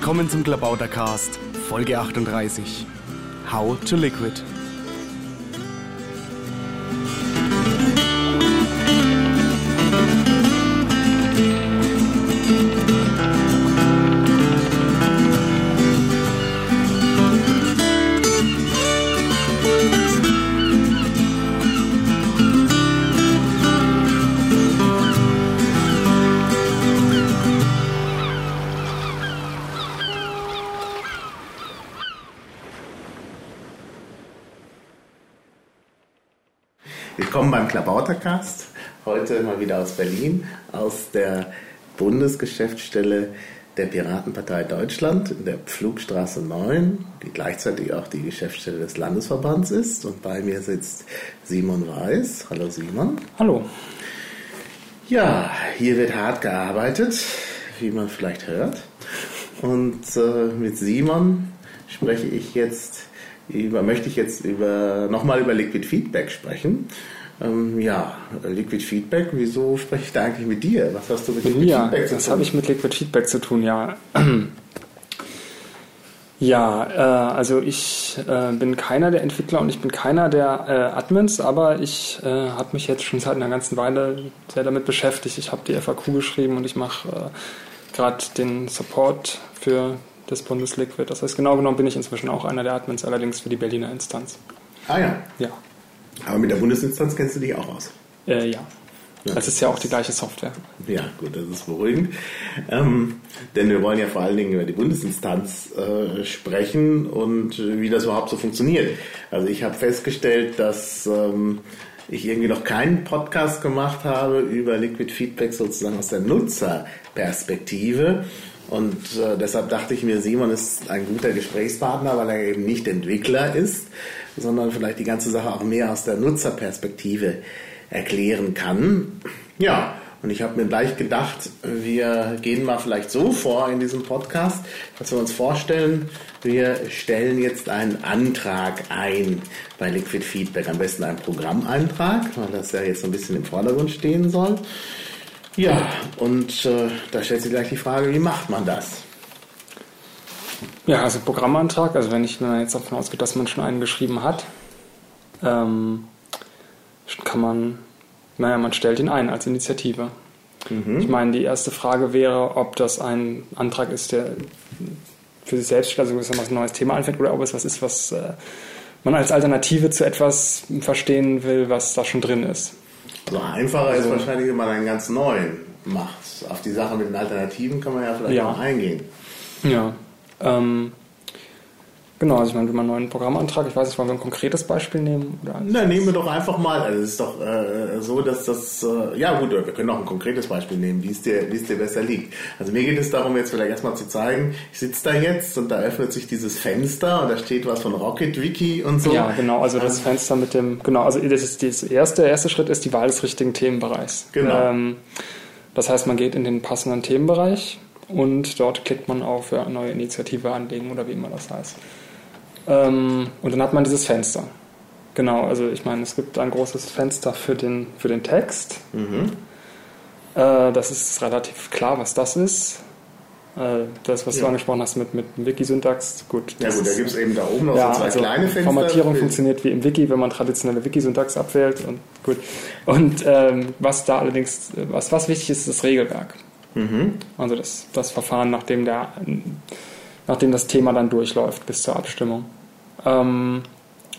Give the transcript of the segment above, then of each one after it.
Willkommen zum Klabautercast, Folge 38. How to Liquid. Klabautercast. Heute mal wieder aus Berlin, aus der Bundesgeschäftsstelle der Piratenpartei Deutschland in der Pflugstraße 9, die gleichzeitig auch die Geschäftsstelle des Landesverbands ist. Und bei mir sitzt Simon Weiß. Hallo Simon. Hallo. Ja, hier wird hart gearbeitet, wie man vielleicht hört. Und äh, mit Simon spreche ich jetzt über, möchte ich jetzt über, nochmal über Liquid Feedback sprechen. Ähm, ja, Liquid Feedback, wieso spreche ich da eigentlich mit dir? Was hast du mit Liquid ja, Feedback zu tun? Das habe ich mit Liquid Feedback zu tun, ja. Ja, äh, also ich äh, bin keiner der Entwickler und ich bin keiner der äh, Admins, aber ich äh, habe mich jetzt schon seit einer ganzen Weile sehr damit beschäftigt. Ich habe die FAQ geschrieben und ich mache äh, gerade den Support für das Bundesliquid. Das heißt, genau genommen bin ich inzwischen auch einer der Admins, allerdings für die Berliner Instanz. Ah ja. Ja. Aber mit der Bundesinstanz kennst du dich auch aus. Äh, ja. Das ist ja auch die gleiche Software. Ja, gut, das ist beruhigend. Ähm, denn wir wollen ja vor allen Dingen über die Bundesinstanz äh, sprechen und äh, wie das überhaupt so funktioniert. Also ich habe festgestellt, dass ähm, ich irgendwie noch keinen Podcast gemacht habe über Liquid Feedback sozusagen aus der Nutzerperspektive. Und äh, deshalb dachte ich mir, Simon ist ein guter Gesprächspartner, weil er eben nicht Entwickler ist, sondern vielleicht die ganze Sache auch mehr aus der Nutzerperspektive erklären kann. Ja, und ich habe mir gleich gedacht, wir gehen mal vielleicht so vor in diesem Podcast, dass wir uns vorstellen, wir stellen jetzt einen Antrag ein bei Liquid Feedback, am besten einen Programmeintrag, weil das ja jetzt so ein bisschen im Vordergrund stehen soll. Ja, und äh, da stellt sich gleich die Frage, wie macht man das? Ja, also Programmantrag, also wenn ich jetzt davon ausgehe, dass man schon einen geschrieben hat, ähm, kann man, naja, man stellt ihn ein als Initiative. Mhm. Ich meine, die erste Frage wäre, ob das ein Antrag ist, der für sich selbst also ein neues Thema anfängt oder ob es was ist, was äh, man als Alternative zu etwas verstehen will, was da schon drin ist. Also einfacher also, ist wahrscheinlich, wenn man einen ganz neuen macht. Auf die Sache mit den Alternativen kann man ja vielleicht ja. auch eingehen. Ja. Ähm, genau, also ich meine, wenn man einen neuen Programmantrag, ich weiß nicht, wollen wir ein konkretes Beispiel nehmen? Oder Na, nehmen wir doch einfach mal. Also es ist doch äh, so, dass das, äh, ja gut, wir können auch ein konkretes Beispiel nehmen, wie es dir, wie es dir besser liegt. Also mir geht es darum, jetzt vielleicht erstmal zu zeigen, ich sitze da jetzt und da öffnet sich dieses Fenster und da steht was von Rocket Wiki und so. Ja, genau, also das Fenster mit dem, genau, also das ist das erste, der erste Schritt ist die Wahl des richtigen Themenbereichs. Genau. Ähm, das heißt, man geht in den passenden Themenbereich und dort klickt man auf ja, neue Initiative anlegen oder wie immer das heißt. Ähm, und dann hat man dieses Fenster. Genau, also ich meine, es gibt ein großes Fenster für den, für den Text. Mhm. Äh, das ist relativ klar, was das ist. Äh, das, was ja. du angesprochen hast mit, mit Wiki-Syntax, gut. Ja gut, da gibt es eben da oben noch ja, so zwei also kleine Fenster. Formatierung funktioniert wie im Wiki, wenn man traditionelle Wiki-Syntax abwählt und gut. Und ähm, was da allerdings, was, was wichtig ist, ist das Regelwerk. Mhm. Also das, das Verfahren, nachdem, der, nachdem das Thema dann durchläuft bis zur Abstimmung. Ähm,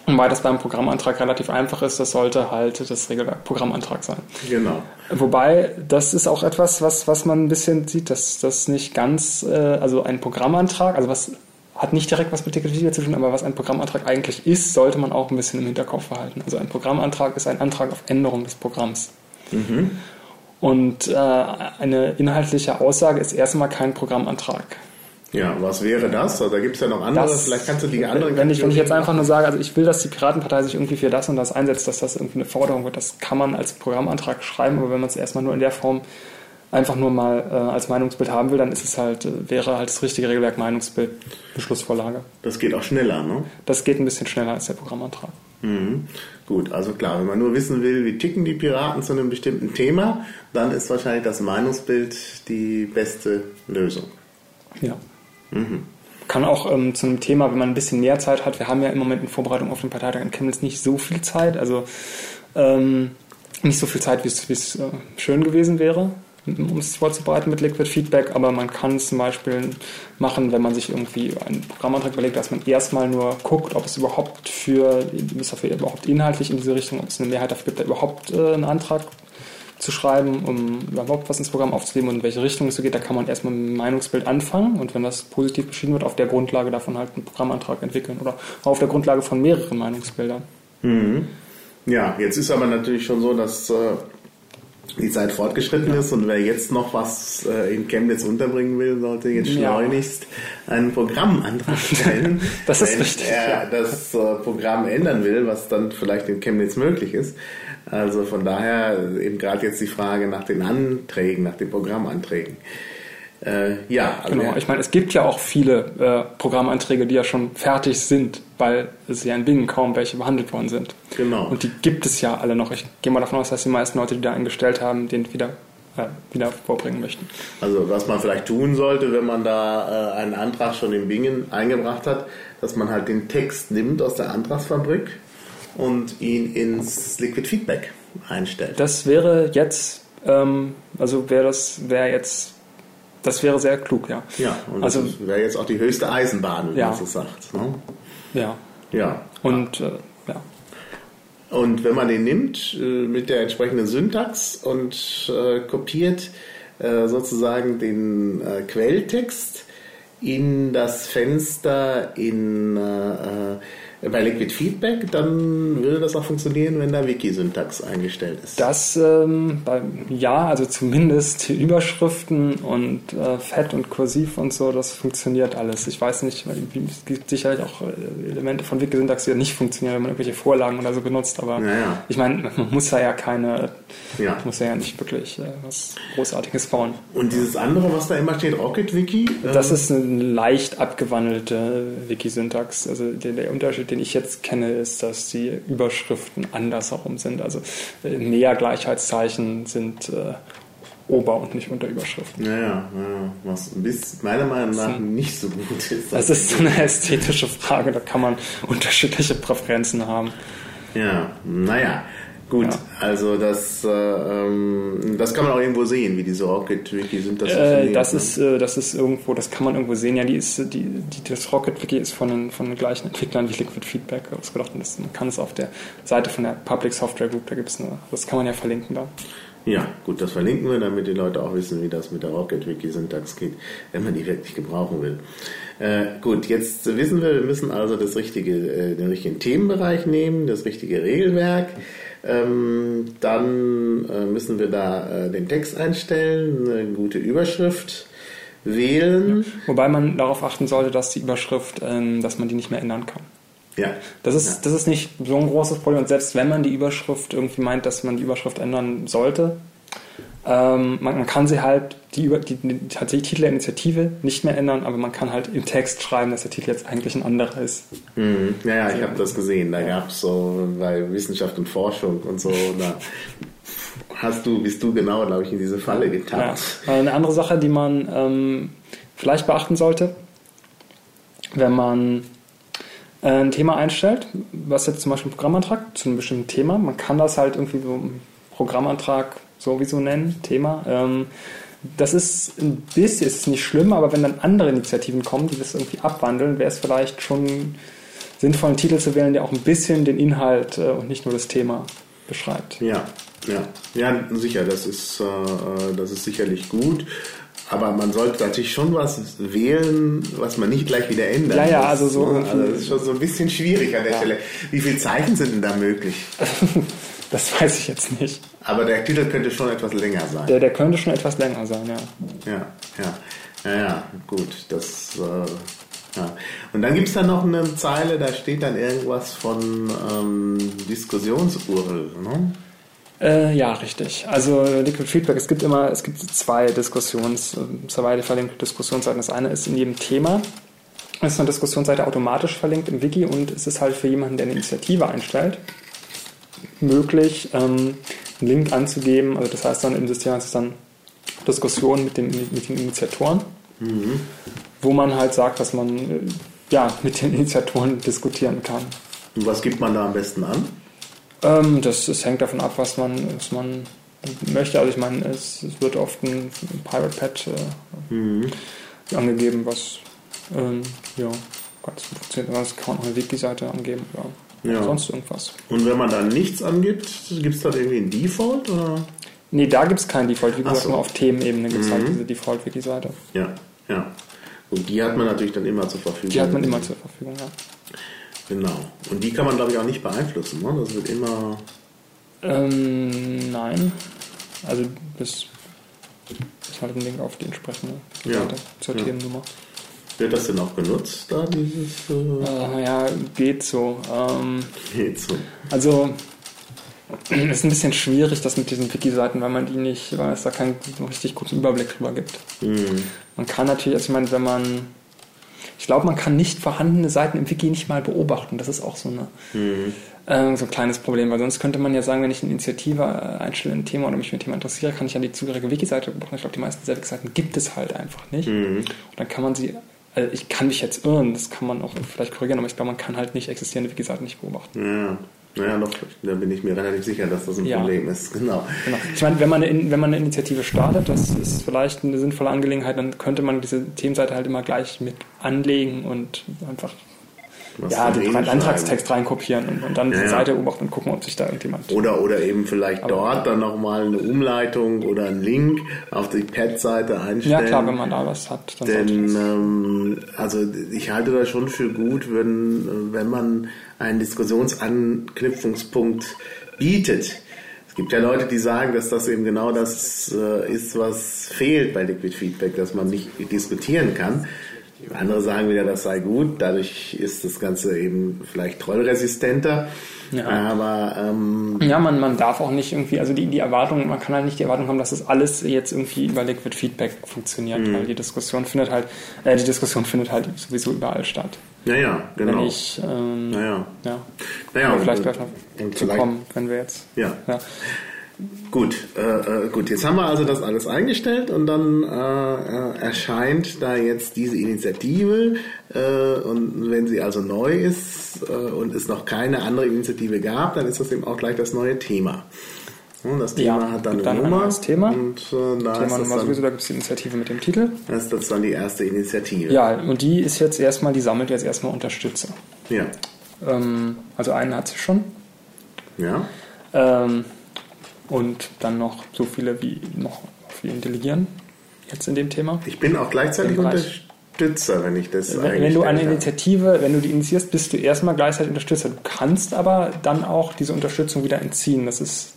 und weil das beim Programmantrag relativ einfach ist, das sollte halt das Regelwerk Programmantrag sein. Genau. Wobei, das ist auch etwas, was, was man ein bisschen sieht, dass das nicht ganz, äh, also ein Programmantrag, also was hat nicht direkt was mit Wikipedia zu tun, aber was ein Programmantrag eigentlich ist, sollte man auch ein bisschen im Hinterkopf behalten. Also ein Programmantrag ist ein Antrag auf Änderung des Programms. Mhm. Und äh, eine inhaltliche Aussage ist erstmal kein Programmantrag. Ja, was wäre das? Also, da gibt es ja noch andere, das, vielleicht kannst du die anderen. Wenn ich, wenn ich jetzt einfach nur sage, also ich will, dass die Piratenpartei sich irgendwie für das und das einsetzt, dass das irgendwie eine Forderung wird, das kann man als Programmantrag schreiben, aber wenn man es erstmal nur in der Form einfach nur mal äh, als Meinungsbild haben will, dann ist es halt, äh, wäre halt das richtige Regelwerk Meinungsbild, Beschlussvorlage. Das geht auch schneller, ne? Das geht ein bisschen schneller als der Programmantrag. Mhm. Gut, also klar, wenn man nur wissen will, wie ticken die Piraten zu einem bestimmten Thema, dann ist wahrscheinlich das Meinungsbild die beste Lösung. Ja. Mhm. Kann auch ähm, zu einem Thema, wenn man ein bisschen mehr Zeit hat, wir haben ja im Moment in Vorbereitung auf den Parteitag in Chemnitz nicht so viel Zeit, also ähm, nicht so viel Zeit, wie es äh, schön gewesen wäre um es vorzubereiten mit Liquid Feedback, aber man kann es zum Beispiel machen, wenn man sich irgendwie einen Programmantrag überlegt, dass man erstmal nur guckt, ob es überhaupt für, ist dafür überhaupt inhaltlich in diese Richtung, ob es eine Mehrheit dafür gibt, da überhaupt äh, einen Antrag zu schreiben, um überhaupt was ins Programm aufzunehmen und in welche Richtung es so geht, da kann man erstmal mit einem Meinungsbild anfangen und wenn das positiv beschieden wird, auf der Grundlage davon halt einen Programmantrag entwickeln oder auf der Grundlage von mehreren Meinungsbildern. Mhm. Ja, jetzt ist aber natürlich schon so, dass äh, die Zeit fortgeschritten ja. ist und wer jetzt noch was äh, in Chemnitz unterbringen will, sollte jetzt schleunigst ja. einen Programmantrag stellen. das ist richtig. Wenn er ja. das äh, Programm ändern will, was dann vielleicht in Chemnitz möglich ist. Also von daher eben gerade jetzt die Frage nach den Anträgen, nach den Programmanträgen. Äh, ja, also genau. Ich meine, es gibt ja auch viele äh, Programmanträge, die ja schon fertig sind, weil es ja in Bingen kaum welche behandelt worden sind. Genau. Und die gibt es ja alle noch. Ich gehe mal davon aus, dass die meisten Leute, die da eingestellt haben, den wieder äh, wieder vorbringen möchten. Also was man vielleicht tun sollte, wenn man da äh, einen Antrag schon in Bingen eingebracht hat, dass man halt den Text nimmt aus der Antragsfabrik und ihn ins Liquid Feedback einstellt. Das wäre jetzt, ähm, also wäre das wäre jetzt das wäre sehr klug, ja. Ja, und also, das wäre jetzt auch die höchste Eisenbahn, wie ja. man so sagt. Ne? Ja. Ja. Und äh, ja. Und wenn man den nimmt äh, mit der entsprechenden Syntax und äh, kopiert sozusagen den Quelltext in das Fenster in bei Liquid Feedback, dann würde das auch funktionieren, wenn da Wiki-Syntax eingestellt ist. Das, ähm, bei, ja, also zumindest Überschriften und äh, Fett und Kursiv und so, das funktioniert alles. Ich weiß nicht, es gibt sicherlich auch äh, Elemente von Wiki-Syntax, die ja nicht funktionieren, wenn man irgendwelche Vorlagen oder so benutzt, aber naja. ich meine, man muss da ja keine, ja. muss ja nicht wirklich äh, was Großartiges bauen. Und dieses andere, was da immer steht, Rocket Wiki? das ähm, ist eine leicht abgewandelte Wiki-Syntax. Also der, der Unterschied den ich jetzt kenne, ist, dass die Überschriften andersherum sind. Also äh, mehr Gleichheitszeichen sind äh, Ober- und nicht unter Überschriften. Naja, naja, was bis meiner Meinung nach nicht so gut ist. Das ist so eine ästhetische Frage, da kann man unterschiedliche Präferenzen haben. Ja, naja. Gut, ja. also das, äh, ähm, das kann man auch irgendwo sehen, wie diese Rocket Wiki sind. Das, äh, das ne? ist, äh, das ist irgendwo, das kann man irgendwo sehen. Ja, die ist, die, die das Rocket Wiki ist von den, von den gleichen Entwicklern wie Liquid Feedback ausgedacht. Und das, man kann es auf der Seite von der Public Software Group, da gibt es eine, das kann man ja verlinken da. Ja, gut, das verlinken wir, damit die Leute auch wissen, wie das mit der Rocket Wiki Syntax geht, wenn man die wirklich gebrauchen will. Äh, gut, jetzt wissen wir, wir müssen also das richtige, äh, den richtigen Themenbereich nehmen, das richtige Regelwerk. Ähm, dann äh, müssen wir da äh, den Text einstellen, eine gute Überschrift wählen. Ja. Wobei man darauf achten sollte, dass die Überschrift, ähm, dass man die nicht mehr ändern kann. Ja. Das ist, ja. das ist nicht so ein großes Problem. Und selbst wenn man die Überschrift irgendwie meint, dass man die Überschrift ändern sollte, ähm, man, man, kann sie halt, die, die, die tatsächlich Titel der Initiative nicht mehr ändern, aber man kann halt im Text schreiben, dass der Titel jetzt eigentlich ein anderer ist. Mhm. Ja, ja, ich habe das gesehen. Da ja. gab es so bei Wissenschaft und Forschung und so, da hast du, bist du genau, glaube ich, in diese Falle getappt. Ja. Eine andere Sache, die man ähm, vielleicht beachten sollte, wenn man äh, ein Thema einstellt, was jetzt zum Beispiel ein Programmantrag zu einem bestimmten Thema, man kann das halt irgendwie so einen Programmantrag sowieso nennen, Thema. Ähm, das ist ein bisschen, ist nicht schlimm, aber wenn dann andere Initiativen kommen, die das irgendwie abwandeln, wäre es vielleicht schon sinnvoll, einen Titel zu wählen, der auch ein bisschen den Inhalt äh, und nicht nur das Thema beschreibt. Ja, ja, ja, sicher, das ist, äh, das ist sicherlich gut. Aber man sollte natürlich schon was wählen, was man nicht gleich wieder ändert. Ja, ja, also so. Ne? Also das ist schon so ein bisschen schwierig an der ja. Stelle. Wie viele Zeichen sind denn da möglich? das weiß ich jetzt nicht. Aber der Titel könnte schon etwas länger sein. Der, der könnte schon etwas länger sein, ja. Ja, ja. Ja, ja gut. Das, äh, ja. Und dann gibt es da noch eine Zeile, da steht dann irgendwas von ähm, Diskussionsurl, ne? Äh, ja, richtig. Also Liquid Feedback, es gibt immer, es gibt zwei Diskussions, zwei verlinkte Diskussionsseiten. Das eine ist in jedem Thema, ist eine Diskussionsseite automatisch verlinkt im Wiki und es ist halt für jemanden, der eine Initiative einstellt, möglich, ähm, einen Link anzugeben. Also das heißt dann im System heißt es dann Diskussion mit, dem, mit den Initiatoren. Mhm. wo man halt sagt, dass man äh, ja, mit den Initiatoren diskutieren kann. Und was gibt man da am besten an? Ähm, das, das hängt davon ab, was man, was man möchte. Also ich meine, es, es wird oft ein, Pirate Pad äh, mhm. angegeben, was ähm, ja, ganz funktioniert. Das kann man auch eine Wiki-Seite angeben oder ja. sonst irgendwas. Und wenn man da nichts angibt, gibt es da irgendwie ein Default? Oder? Nee, da gibt es keinen Default. Wie gesagt, so. nur auf Themenebene gibt es halt mhm. halt diese Default-Wiki-Seite. Ja, ja. Und die hat man natürlich dann immer zur Verfügung. Die hat man immer zur Verfügung, ja. Genau. Und die kann man, glaube ich, auch nicht beeinflussen. Ne? Das wird immer. Ähm, nein. Also das ist halt ein Link auf die entsprechende ja. Seite zur ja. Themennummer. Wird das denn auch genutzt, da dieses? Äh... Äh, ja, geht so. Ähm, geht so. Also es ist ein bisschen schwierig, das mit diesen Wiki-Seiten, weil man die nicht, weil es da keinen richtig guten Überblick drüber gibt. Mhm. Man kann natürlich, also ich meine, wenn man, ich glaube, man kann nicht vorhandene Seiten im Wiki nicht mal beobachten. Das ist auch so, eine, mhm. äh, so ein kleines Problem, weil sonst könnte man ja sagen, wenn ich eine Initiative äh, einstelle, ein Thema oder mich mit dem Thema interessiere, kann ich ja die zugehörige Wiki-Seite beobachten. Ich glaube, die meisten dieser Wiki-Seiten gibt es halt einfach nicht. Mhm. Und dann kann man sie also ich kann mich jetzt irren, das kann man auch vielleicht korrigieren, aber ich glaube, man kann halt nicht existierende Wiki-Seiten nicht beobachten. Ja. Naja, doch, da bin ich mir relativ sicher, dass das ein ja. Problem ist. Genau. genau. Ich meine, wenn man, eine, wenn man eine Initiative startet, das ist vielleicht eine sinnvolle Angelegenheit, dann könnte man diese Themenseite halt immer gleich mit anlegen und einfach was ja, den Antragstext reinkopieren und, und dann ja, die Seite beobachten und gucken, ob sich da irgendjemand. Oder, oder eben vielleicht aber, dort dann nochmal eine Umleitung oder einen Link auf die Pad-Seite einstellen. Ja, klar, wenn man da was hat. Denn, ähm, also ich halte das schon für gut, wenn, wenn man einen Diskussionsanknüpfungspunkt bietet. Es gibt ja Leute, die sagen, dass das eben genau das äh, ist, was fehlt bei Liquid Feedback, dass man nicht diskutieren kann. Andere sagen wieder, das sei gut, dadurch ist das Ganze eben vielleicht trollresistenter. Ja. Aber ähm, ja, man, man darf auch nicht irgendwie, also die, die Erwartung, man kann halt nicht die Erwartung haben, dass das alles jetzt irgendwie über Liquid Feedback funktioniert, mhm. weil die Diskussion findet halt, äh, die Diskussion findet halt sowieso überall statt. Ja, ja, genau. Wenn ich, ähm, naja. ja, naja, vielleicht gleich noch zu kommen, wenn wir jetzt, ja. ja. Gut, äh, äh, gut, jetzt haben wir also das alles eingestellt und dann äh, äh, erscheint da jetzt diese Initiative äh, und wenn sie also neu ist äh, und es noch keine andere Initiative gab, dann ist das eben auch gleich das neue Thema. Und das Thema ja, hat dann eine dann Nummer. Das Thema. Und äh, da Thema Nummer sowieso, da gibt es die Initiative mit dem Titel. Das ist das dann die erste Initiative. Ja, und die ist jetzt erstmal, die sammelt jetzt erstmal Unterstützer. Ja. Ähm, also einen hat sie schon. Ja. Ähm, und dann noch so viele wie noch viele delegieren jetzt in dem Thema. Ich bin auch gleichzeitig Unterstützer, wenn ich das Wenn, wenn du eine Initiative, wenn du die initiierst, bist du erstmal gleichzeitig Unterstützer. Du kannst aber dann auch diese Unterstützung wieder entziehen. Das ist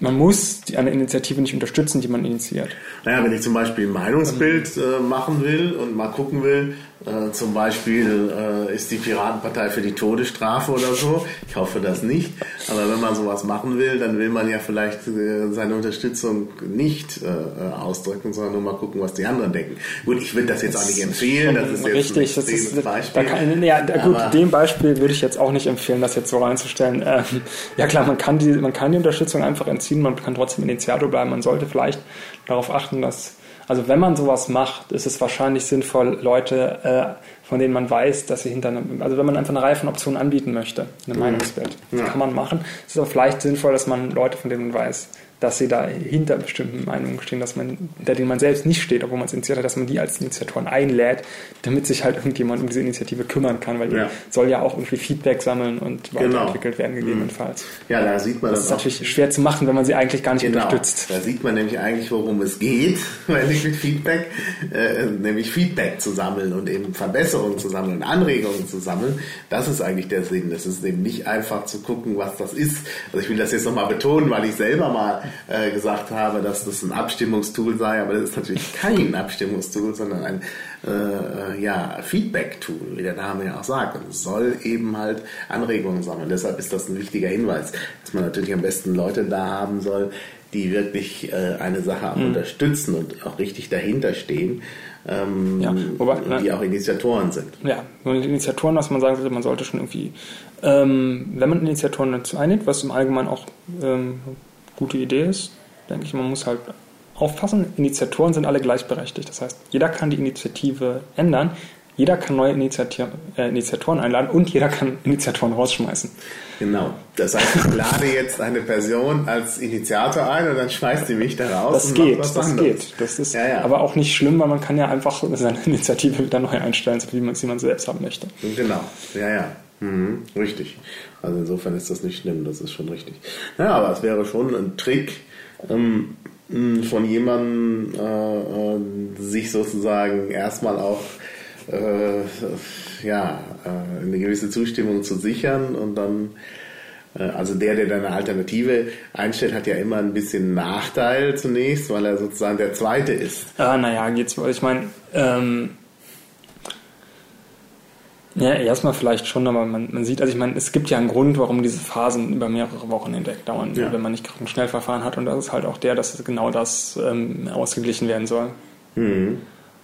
man muss eine Initiative nicht unterstützen, die man initiiert. Naja, wenn ich zum Beispiel ein Meinungsbild äh, machen will und mal gucken will, äh, zum Beispiel äh, ist die Piratenpartei für die Todesstrafe oder so. Ich hoffe das nicht. Aber wenn man sowas machen will, dann will man ja vielleicht äh, seine Unterstützung nicht äh, ausdrücken, sondern nur mal gucken, was die anderen denken. Gut, ich würde das jetzt auch nicht empfehlen. Das ist jetzt richtig, ein das ist, Beispiel. Da kann, ja, gut, Aber dem Beispiel würde ich jetzt auch nicht empfehlen, das jetzt so reinzustellen. Ähm, ja klar, man kann die, man kann die Unterstützung einfach entziehen, man kann trotzdem Initiator bleiben. Man sollte vielleicht darauf achten, dass also wenn man sowas macht, ist es wahrscheinlich sinnvoll, Leute, äh, von denen man weiß, dass sie hinter einem, also wenn man einfach eine Reihe von Optionen anbieten möchte, eine mhm. Meinungsbild, das ja. kann man machen. Es ist aber vielleicht sinnvoll, dass man Leute, von denen man weiß, dass sie da hinter bestimmten Meinungen stehen, dass man, hinter denen man selbst nicht steht, obwohl man es initiiert hat, dass man die als Initiatoren einlädt, damit sich halt irgendjemand um diese Initiative kümmern kann, weil die ja. soll ja auch irgendwie Feedback sammeln und genau. weiterentwickelt werden, gegebenenfalls. Ja, da sieht man das. Das ist natürlich schwer zu machen, wenn man sie eigentlich gar nicht genau. unterstützt. Da sieht man nämlich eigentlich, worum es geht, wenn ich mit Feedback, äh, nämlich Feedback zu sammeln und eben Verbesserungen zu sammeln, Anregungen zu sammeln. Das ist eigentlich der Sinn. Es ist eben nicht einfach zu gucken, was das ist. Also ich will das jetzt nochmal betonen, weil ich selber mal äh, gesagt habe, dass das ein Abstimmungstool sei, aber das ist natürlich kein Abstimmungstool, sondern ein äh, ja, Feedback-Tool, wie der Name ja auch sagt. Und es soll eben halt Anregungen sammeln. Deshalb ist das ein wichtiger Hinweis, dass man natürlich am besten Leute da haben soll, die wirklich äh, eine Sache mhm. unterstützen und auch richtig dahinter stehen. Ähm, ja, wobei, die auch Initiatoren sind. Ja, Initiatoren, was man sagen sollte, man sollte schon irgendwie, ähm, wenn man Initiatoren dazu einigt, was im Allgemeinen auch ähm, gute Idee ist, denke ich, man muss halt aufpassen, Initiatoren sind alle gleichberechtigt. Das heißt, jeder kann die Initiative ändern, jeder kann neue Initiativ äh, Initiatoren einladen und jeder kann Initiatoren rausschmeißen. Genau. Das heißt, ich lade jetzt eine Person als Initiator ein und dann schmeißt sie mich da raus. Das und geht, das anderes. geht. Das ist Ja, ja. aber auch nicht schlimm, weil man kann ja einfach seine Initiative wieder neu einstellen, so wie man sie man selbst haben möchte. Genau, ja, ja. Mhm. Richtig. Also insofern ist das nicht schlimm, das ist schon richtig. Ja, aber es wäre schon ein Trick, ähm, von jemandem äh, äh, sich sozusagen erstmal auch äh, ja, äh, eine gewisse Zustimmung zu sichern und dann äh, also der, der dann eine Alternative einstellt, hat ja immer ein bisschen Nachteil zunächst, weil er sozusagen der Zweite ist. Ah, naja, geht's, ich meine, ähm, ja, erstmal vielleicht schon, aber man, man sieht, also ich meine, es gibt ja einen Grund, warum diese Phasen über mehrere Wochen hinweg dauern, Ja. wenn man nicht gerade ein Schnellverfahren hat und das ist halt auch der, dass genau das ähm, ausgeglichen werden soll. Mhm.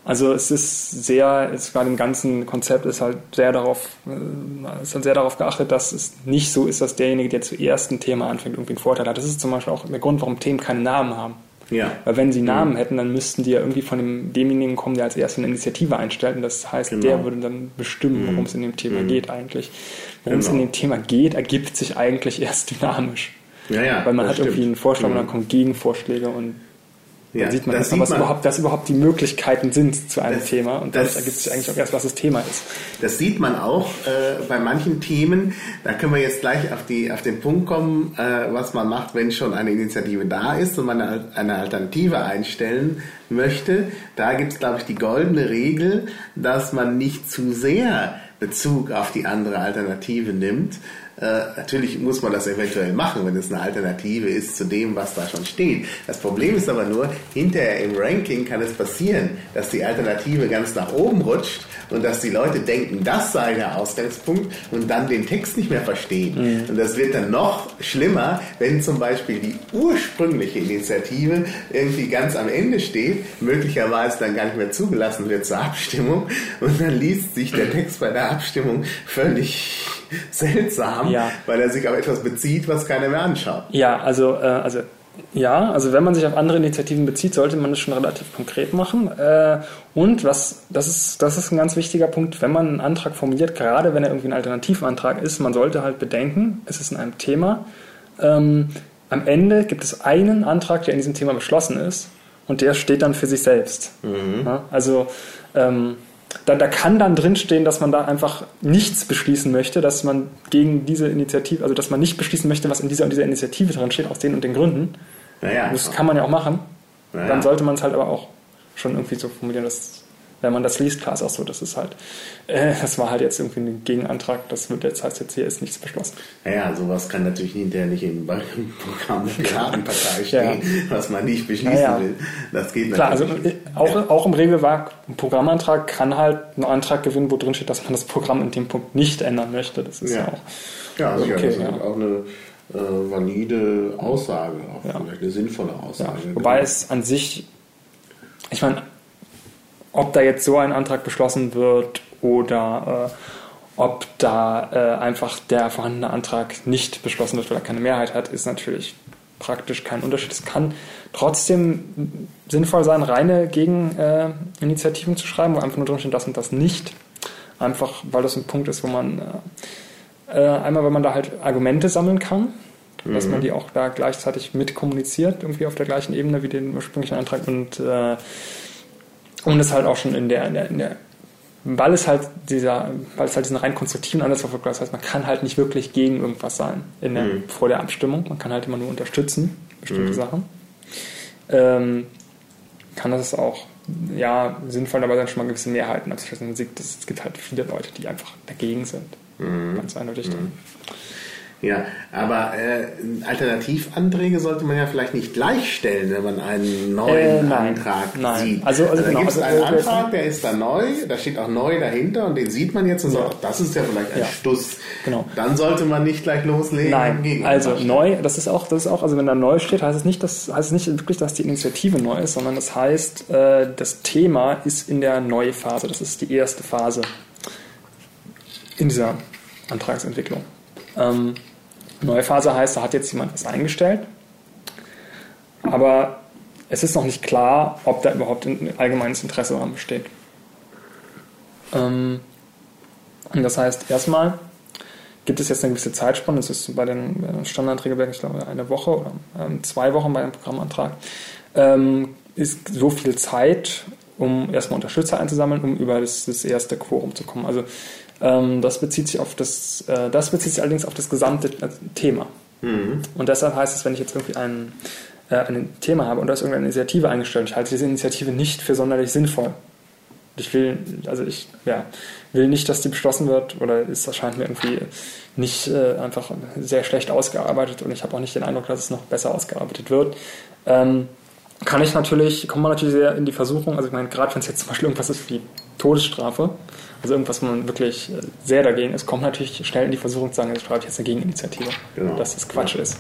Also es ist sehr, es bei dem ganzen Konzept ist halt sehr darauf, äh, ist halt sehr darauf geachtet, dass es nicht so ist, dass derjenige, der zuerst ein Thema anfängt, irgendwie einen Vorteil hat. Das ist zum Beispiel auch der Grund, warum Themen keine Namen haben. Ja. Weil wenn sie Namen hätten, dann müssten die ja irgendwie von dem, demjenigen kommen, der als erstes eine Initiative einstellt. Und das heißt, Genau. der würde dann bestimmen, worum es in dem Thema geht eigentlich. Worum es Genau. in dem Thema geht, ergibt sich eigentlich erst dynamisch. Ja, ja. Weil man hat irgendwie stimmt. einen Vorschlag und Mhm. dann kommen Gegenvorschläge und Ja, dann sieht man, das sieht was, man- überhaupt, was überhaupt die Möglichkeiten sind zu einem Das- Thema. Und das- ergibt sich eigentlich auch erst, was das Thema ist. Das sieht man auch äh, bei manchen Themen. Da können wir jetzt gleich auf, die, auf den Punkt kommen, äh, was man macht, wenn schon eine Initiative da ist und man eine, eine Alternative einstellen möchte. Da gibt es, glaube ich, die goldene Regel, dass man nicht zu sehr Bezug auf die andere Alternative nimmt. Äh, natürlich muss man das eventuell machen, wenn es eine Alternative ist zu dem, was da schon steht. Das Problem ist aber nur, hinterher im Ranking kann es passieren, dass die Alternative ganz nach oben rutscht und dass die Leute denken, das sei der Ausgangspunkt und dann den Text nicht mehr verstehen. Und das wird dann noch schlimmer, wenn zum Beispiel die ursprüngliche Initiative irgendwie ganz am Ende steht, möglicherweise dann gar nicht mehr zugelassen wird zur Abstimmung und dann liest sich der Text bei der Abstimmung völlig seltsam, Ja. weil er sich auf etwas bezieht, was keiner mehr anschaut. Ja, also, äh, also ja, also wenn man sich auf andere Initiativen bezieht, sollte man das schon relativ konkret machen. Äh, und was, das ist, das ist ein ganz wichtiger Punkt, wenn man einen Antrag formuliert, gerade wenn er irgendwie ein Alternativantrag ist, man sollte halt bedenken, es ist in einem Thema. Ähm, am Ende gibt es einen Antrag, der in diesem Thema beschlossen ist, und der steht dann für sich selbst. Ja, also ähm, da, da kann dann drinstehen, dass man da einfach nichts beschließen möchte, dass man gegen diese Initiative, also dass man nicht beschließen möchte, was in dieser und dieser Initiative drin steht, aus den und den Gründen. Naja, Das kann man ja auch machen. Ja, ja. Dann sollte man es halt aber auch schon irgendwie so formulieren, dass wenn man das liest, klar ist auch so, das ist halt, äh, das war halt jetzt irgendwie ein Gegenantrag, das wird jetzt heißt jetzt hier ist nichts beschlossen. Naja, sowas kann natürlich hinterher nicht im Programm der Piratenpartei stehen, was man nicht beschließen Ja, ja. will. Das geht Klar, also natürlich. äh, auch, auch im Regelwerk, ein Programmantrag kann halt einen Antrag gewinnen, wo drin steht, dass man das Programm in dem Punkt nicht ändern möchte. Das ist ja, Ja. auch. ja, sicher, okay, das ist ja. auch eine äh, valide Aussage, auch Ja. vielleicht eine sinnvolle Ja, Aussage. wobei es an sich, ich meine, ob da jetzt so ein Antrag beschlossen wird oder äh, ob da äh, einfach der vorhandene Antrag nicht beschlossen wird, weil er keine Mehrheit hat, ist natürlich praktisch kein Unterschied. Es kann trotzdem sinnvoll sein, reine Gegeninitiativen äh, zu schreiben, wo einfach nur drin steht, das und das nicht. Einfach, weil das ein Punkt ist, wo man äh, äh, einmal, wenn man da halt Argumente sammeln kann, dass man die auch da gleichzeitig mit kommuniziert, irgendwie auf der gleichen Ebene wie den ursprünglichen Antrag und äh, und es halt auch schon in der, in der, in der weil es halt dieser, weil es halt diesen rein konstruktiven Ansatz verfolgt, das heißt, man kann halt nicht wirklich gegen irgendwas sein in der, vor der Abstimmung, man kann halt immer nur unterstützen, bestimmte Sachen. Ähm, kann das auch ja, sinnvoll dabei sein, schon mal gewisse Mehrheiten abzuschließen. Dass es gibt halt viele Leute, die einfach dagegen sind. Ganz eindeutig. Ja, aber äh, Alternativanträge sollte man ja vielleicht nicht gleichstellen, wenn man einen neuen Äh, nein. Antrag Nein. sieht. Also- also genau, gibt es also, einen äh, Antrag, der ist da neu, da steht auch neu dahinter und den sieht man jetzt und Ja. sagt, das ist ja vielleicht ein Ja. Stuss. Genau. Dann sollte man nicht gleich loslegen. Nein, also neu, das ist auch, das ist auch, also wenn da neu steht, heißt es nicht, dass, heißt es nicht wirklich, dass die Initiative neu ist, sondern das heißt, äh, das Thema ist in der Neuphase. Das ist die erste Phase in dieser Antragsentwicklung. Ähm, neue Phase heißt, da hat jetzt jemand was eingestellt, aber es ist noch nicht klar, ob da überhaupt ein allgemeines Interesse daran besteht. Ähm, und das heißt, erstmal gibt es jetzt eine gewisse Zeitspanne, das ist bei den Standardregelwerken, ich glaube, eine Woche oder ähm, zwei Wochen bei einem Programmantrag, ähm, ist so viel Zeit, um erstmal Unterstützer einzusammeln, um über das, das erste Quorum zu kommen. Also das bezieht sich auf das, äh, das bezieht sich allerdings auf das gesamte äh, Thema. Mhm. Und deshalb heißt es, wenn ich jetzt irgendwie ein, äh, ein Thema habe und da ist irgendeine Initiative eingestellt, ich halte diese Initiative nicht für sonderlich sinnvoll. Ich will, also ich ja, will nicht, dass die beschlossen wird oder es erscheint mir irgendwie nicht äh, einfach sehr schlecht ausgearbeitet und ich habe auch nicht den Eindruck, dass es noch besser ausgearbeitet wird. Ähm, kann ich natürlich, kommt man natürlich sehr in die Versuchung, also ich meine, gerade wenn es jetzt zum Beispiel irgendwas ist wie Todesstrafe, also irgendwas, wo man wirklich äh, sehr dagegen ist, kommt natürlich schnell in die Versuchung zu sagen, ich schreibe jetzt eine Gegeninitiative, genau. dass das Quatsch ja. ist.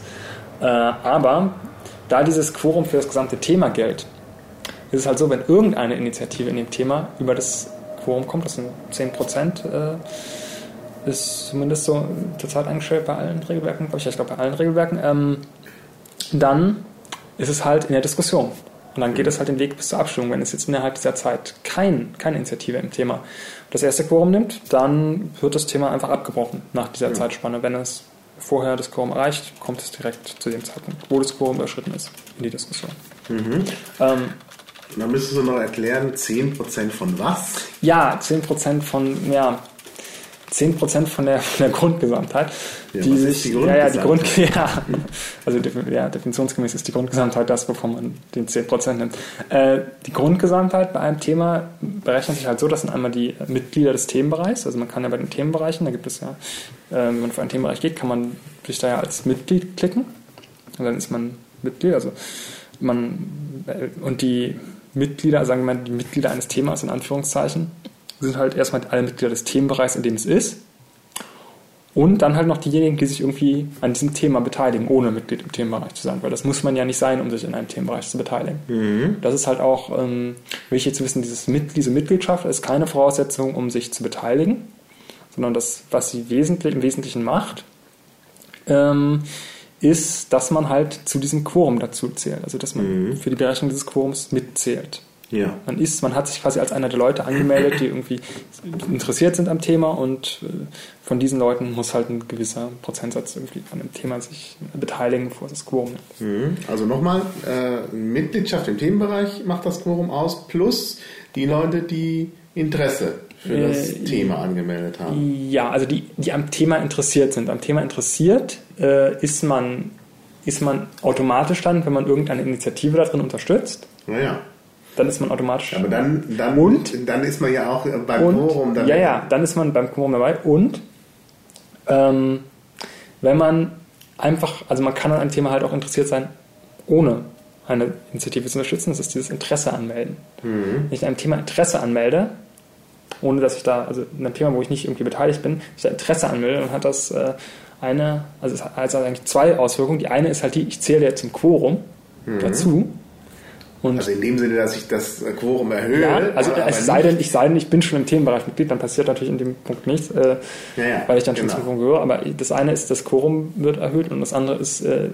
Äh, aber da dieses Quorum für das gesamte Thema gilt, ist es halt so, wenn irgendeine Initiative in dem Thema über das Quorum kommt, das sind 10 Prozent, äh, ist zumindest so zurzeit eingestellt bei allen Regelwerken, glaube ich, ich glaube bei allen Regelwerken, ähm, dann ist es halt in der Diskussion. Und dann geht es halt den Weg bis zur Abstimmung. Wenn es jetzt innerhalb dieser Zeit kein, keine Initiative im Thema das erste Quorum nimmt, dann wird das Thema einfach abgebrochen nach dieser ja. Zeitspanne. Wenn es vorher das Quorum erreicht, kommt es direkt zu dem Zeitpunkt, wo das Quorum überschritten ist, in die Diskussion. Mhm. Ähm, dann müsstest du noch erklären, 10% von was? Ja, 10% von, ja, 10% von der, von der Grundgesamtheit. Ja, die sich, die ja, ja, die Grund, ja, also ja, definitionsgemäß ist die Grundgesamtheit das, wovon man den 10% nimmt. Äh, die Grundgesamtheit bei einem Thema berechnet sich halt so, das sind einmal die Mitglieder des Themenbereichs, also man kann ja bei den Themenbereichen, da gibt es ja, äh, wenn man für einen Themenbereich geht, kann man sich da ja als Mitglied klicken und dann ist man Mitglied, also man, äh, und die Mitglieder, sagen wir mal, die Mitglieder eines Themas in Anführungszeichen, sind halt erstmal alle Mitglieder des Themenbereichs, in dem es ist. Und dann halt noch diejenigen, die sich irgendwie an diesem Thema beteiligen, ohne Mitglied im Themenbereich zu sein, weil das muss man ja nicht sein, um sich in einem Themenbereich zu beteiligen. Mhm. Das ist halt auch ähm, wichtig zu wissen, dieses Mit diese Mitgliedschaft ist keine Voraussetzung, um sich zu beteiligen, sondern das, was sie wesentlich, im Wesentlichen macht, ähm, ist, dass man halt zu diesem Quorum dazu zählt, also dass man mhm. für die Berechnung dieses Quorums mitzählt. Ja. Man ist, man hat sich quasi als einer der Leute angemeldet, die irgendwie interessiert sind am Thema und äh, von diesen Leuten muss halt ein gewisser Prozentsatz irgendwie an dem Thema sich beteiligen, bevor es das Quorum nimmt. Mhm. Also nochmal, äh, Mitgliedschaft im Themenbereich macht das Quorum aus, plus die Leute, die Interesse für das äh, Thema angemeldet haben. Ja, also die, die am Thema interessiert sind. Am Thema interessiert äh, ist man ist man automatisch dann, wenn man irgendeine Initiative darin unterstützt. Naja dann ist man automatisch. Aber dann, dann, und, dann ist man ja auch beim und, Quorum dabei. Ja, ja, dann ist man beim Quorum dabei. Und ähm, wenn man einfach, also man kann an einem Thema halt auch interessiert sein, ohne eine Initiative zu unterstützen, das ist dieses Interesse anmelden. Mhm. Wenn ich an einem Thema Interesse anmelde, ohne dass ich da, also in einem Thema, wo ich nicht irgendwie beteiligt bin, ich da Interesse anmelde, dann hat das äh, eine, also es hat also eigentlich zwei Auswirkungen. Die eine ist halt die, ich zähle jetzt zum Quorum mhm. dazu und also in dem Sinne, dass ich das Quorum erhöhe. Ja, also es sei denn, ich sei denn, ich bin schon im Themenbereich Mitglied, dann passiert natürlich in dem Punkt nichts, äh, ja, ja, weil ich dann schon genau. zum Quorum gehöre. Aber das eine ist, das Quorum wird erhöht und das andere ist, äh,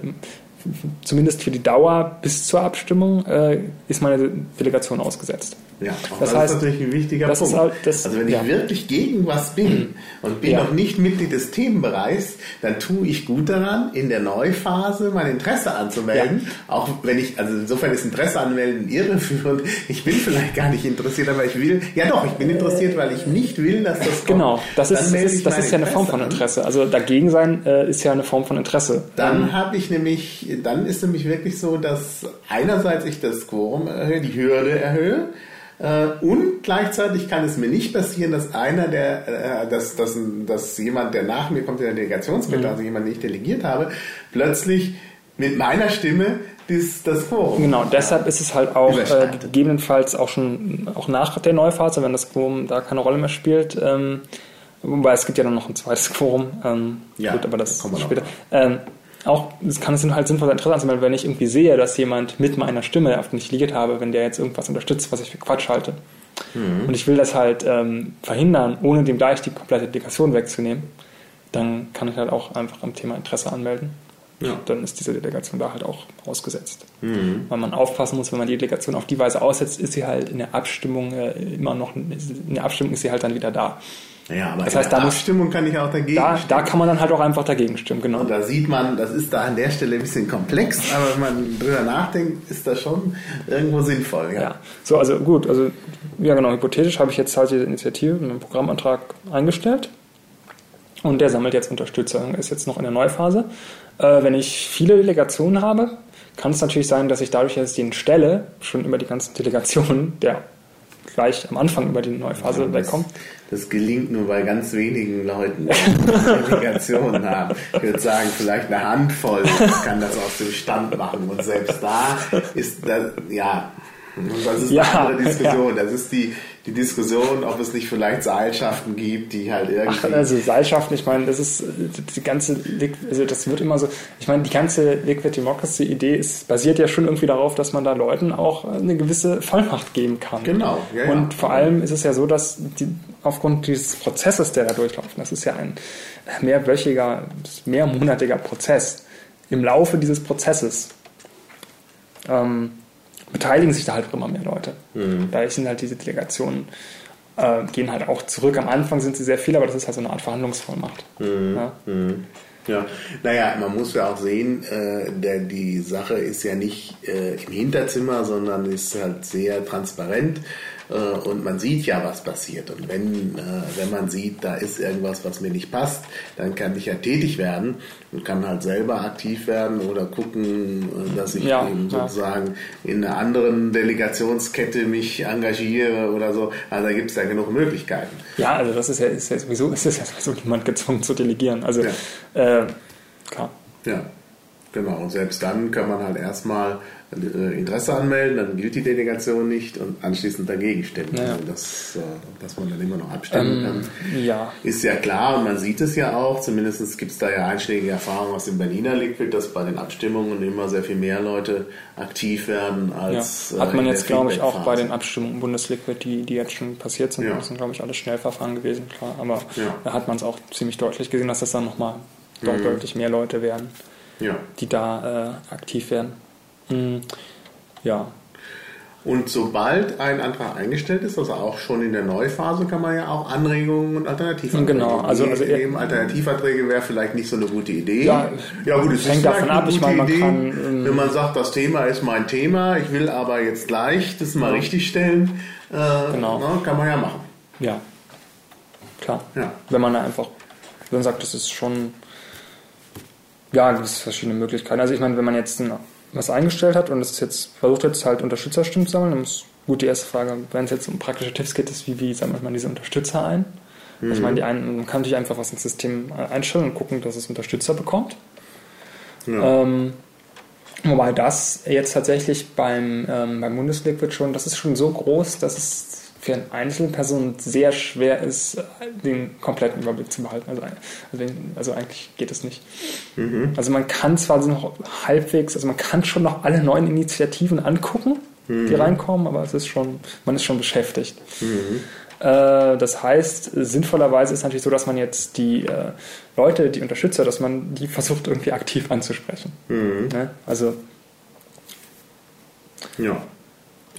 zumindest für die Dauer bis zur Abstimmung, äh, ist meine Delegation ausgesetzt. Ja, das, das heißt, ist natürlich ein wichtiger Punkt. Halt, das, also wenn ich ja. wirklich gegen was bin und bin ja. noch nicht Mitglied des Themenbereichs, dann tue ich gut daran, in der Neuphase mein Interesse anzumelden. Ja. Auch wenn ich, also insofern ist Interesse anmelden irreführend. Ich bin vielleicht gar nicht interessiert, aber ich will, ja doch, ich bin interessiert, weil ich nicht will, dass das kommt. Genau, das ist, das ist, das ist ja eine Form von Interesse. Also dagegen sein äh, ist ja eine Form von Interesse. Dann ähm, habe ich nämlich, dann ist nämlich wirklich so, dass einerseits ich das Quorum erhöhe, die Hürde erhöhe, und gleichzeitig kann es mir nicht passieren, dass einer der, äh, dass, dass, dass jemand, der nach mir kommt in der Delegationsbitte, mhm. also jemand, den ich delegiert habe, plötzlich mit meiner Stimme das, das Quorum. Genau, deshalb ist es halt auch äh, gegebenenfalls auch schon auch nach der Neuphase, wenn das Quorum da keine Rolle mehr spielt. Ähm, wobei es gibt ja dann noch ein zweites Quorum. Ähm, ja, gut, aber das kommt später. Ähm, auch es kann es halt sinnvoll sein, interessant sein, wenn ich irgendwie sehe, dass jemand mit meiner Stimme, auf den ich liegt habe, wenn der jetzt irgendwas unterstützt, was ich für Quatsch halte. Mhm. Und ich will das halt ähm, verhindern, ohne dem gleich die komplette Delegation wegzunehmen, dann kann ich halt auch einfach am Thema Interesse anmelden. Ja. Dann ist diese Delegation da halt auch ausgesetzt. Weil man aufpassen muss, wenn man die Delegation auf die Weise aussetzt, ist sie halt in der Abstimmung äh, immer noch, in der Abstimmung ist sie halt dann wieder da. Ja, aber Das heißt, da muss- Abstimmung kann ich auch dagegen Da, stimmen. da kann man dann halt auch einfach dagegen stimmen, genau. Und da sieht man, das ist da an der Stelle ein bisschen komplex, aber wenn man drüber nachdenkt, ist das schon irgendwo sinnvoll. Ja. Ja, so, also gut, also ja genau, hypothetisch habe ich jetzt halt diese Initiative mit einem Programmantrag eingestellt und der sammelt jetzt Unterstützung, ist jetzt noch in der Neuphase. Äh, wenn ich viele Delegationen habe, kann es natürlich sein, dass ich dadurch, dass ich den stelle, schon über die ganzen Delegationen, der gleich am Anfang über die Neuphase das, wegkommt. das gelingt nur bei ganz wenigen Leuten, die Delegationen haben. Ich würde sagen, vielleicht eine Handvoll kann das aus dem Stand machen. Und selbst da ist das, ja, das ist Ja, eine andere Diskussion. Das ist die, die Diskussion, ob es nicht vielleicht Seilschaften gibt, die halt irgendwie. Ach, also Seilschaften, ich meine, das ist die ganze, also das wird immer so, ich meine, die ganze Liquid Democracy Idee ist, basiert ja schon irgendwie darauf, dass man da Leuten auch eine gewisse Vollmacht geben kann. Genau, ja, ja. Und vor allem ist es ja so, dass die, aufgrund dieses Prozesses, der da durchlaufen, das ist ja ein mehrwöchiger, mehrmonatiger Prozess. Im Laufe dieses Prozesses ähm, beteiligen sich da halt auch immer mehr Leute. Mhm. Dadurch sind halt diese Delegationen äh, gehen halt auch zurück. Am Anfang sind sie sehr viel, aber das ist halt so eine Art Verhandlungsvollmacht. Mhm. Ja? Ja, naja, man muss ja auch sehen, äh, der, die Sache ist ja nicht äh, im Hinterzimmer, sondern ist halt sehr transparent und man sieht ja, was passiert. Und wenn, äh, wenn man sieht, da ist irgendwas, was mir nicht passt, dann kann ich ja tätig werden und kann halt selber aktiv werden oder gucken, äh, dass ich Ja, eben ja. sozusagen in einer anderen Delegationskette mich engagiere oder so. Also da gibt es ja genug Möglichkeiten. ja, also das ist ja, ist ja sowieso, ist ja sowieso niemand gezwungen zu delegieren. Also Ja. äh, klar. Ja, genau. Und selbst dann kann man halt erstmal äh, Interesse anmelden, dann gilt die Delegation nicht und anschließend dagegen stimmen. Ja. Also das, äh, dass man dann immer noch abstimmen kann, Ja. ist ja klar und man sieht es ja auch. Zumindest gibt es da ja einschlägige Erfahrungen aus dem Berliner Liquid, dass bei den Abstimmungen immer sehr viel mehr Leute aktiv werden Ja. als. äh, Hat man in jetzt, glaube ich, auch bei den Abstimmungen im Bundesliquid, die, die jetzt schon passiert sind. Ja. Das sind, glaube ich, alle Schnellverfahren gewesen, klar. Aber Ja. da hat man es auch ziemlich deutlich gesehen, dass das dann nochmal Mhm. deutlich mehr Leute werden, Ja. die da äh, aktiv werden. Hm, ja. Und sobald ein Antrag eingestellt ist, also auch schon in der Neuphase, kann man ja auch Anregungen und Alternativanträge Genau, also- also eben Alternativanträge wäre vielleicht nicht so eine gute Idee. Ja, ja gut, es hängt ist davon ab. Ich gute meine, man Idee, kann, ähm, wenn man sagt, das Thema ist mein Thema, ich will aber jetzt gleich das mal richtig stellen, äh, Genau. na, kann man ja machen. Ja. Klar. Ja. Wenn man da einfach, wenn man sagt, das ist schon, ja, gibt es verschiedene Möglichkeiten. Also ich meine, wenn man jetzt ein, was eingestellt hat und es jetzt, versucht jetzt halt Unterstützerstimmen zu sammeln, dann ist gut die erste Frage, wenn es jetzt um praktische Tipps geht, ist, wie, wie sammelt man diese Unterstützer ein? Also Ich meine, die einen, man kann natürlich einfach was ins System äh, einstellen und gucken, dass es Unterstützer bekommt. Ja. Ähm, wobei das jetzt tatsächlich beim, ähm, beim Bundesliquid schon, das ist schon so groß, dass es für eine Einzelperson sehr schwer ist, den kompletten Überblick zu behalten. Also, also, also eigentlich geht es nicht. Also man kann zwar noch halbwegs, also man kann schon noch alle neuen Initiativen angucken, die reinkommen, aber es ist schon, man ist schon beschäftigt. Äh, Das heißt, sinnvollerweise ist natürlich so, dass man jetzt die äh, Leute, die Unterstützer, dass man die versucht irgendwie aktiv anzusprechen. Ne? Also ja.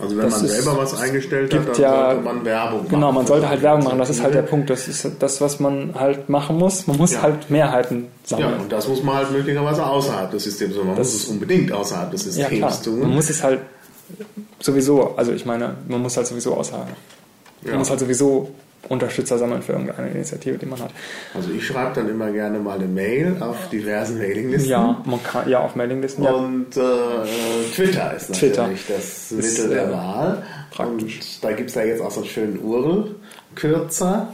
Also wenn Das man selber was eingestellt hat, dann ja- sollte man Werbung machen. genau, man sollte halt Werbung machen. Das ist halt der Initiative. Punkt. Das ist das, was man halt machen muss. Man muss Ja. halt Mehrheiten Ja, sammeln. und das muss man halt möglicherweise außerhalb des Systems. Man Das- muss es unbedingt außerhalb des Ja, Systems klar. tun. Man muss es halt sowieso, also ich meine, man muss halt sowieso außerhalb. Ja. Man muss halt sowieso Unterstützer sammeln für irgendeine Initiative, die man hat. Also ich schreibe dann immer gerne mal eine Mail auf diversen Mailinglisten. Ja, man kann ja auf Mailinglisten. Und äh, Twitter ist Twitter. natürlich das Ist, Mittel der äh, Wahl. praktisch. Und da gibt es ja jetzt auch so einen schönen URL-Kürzer.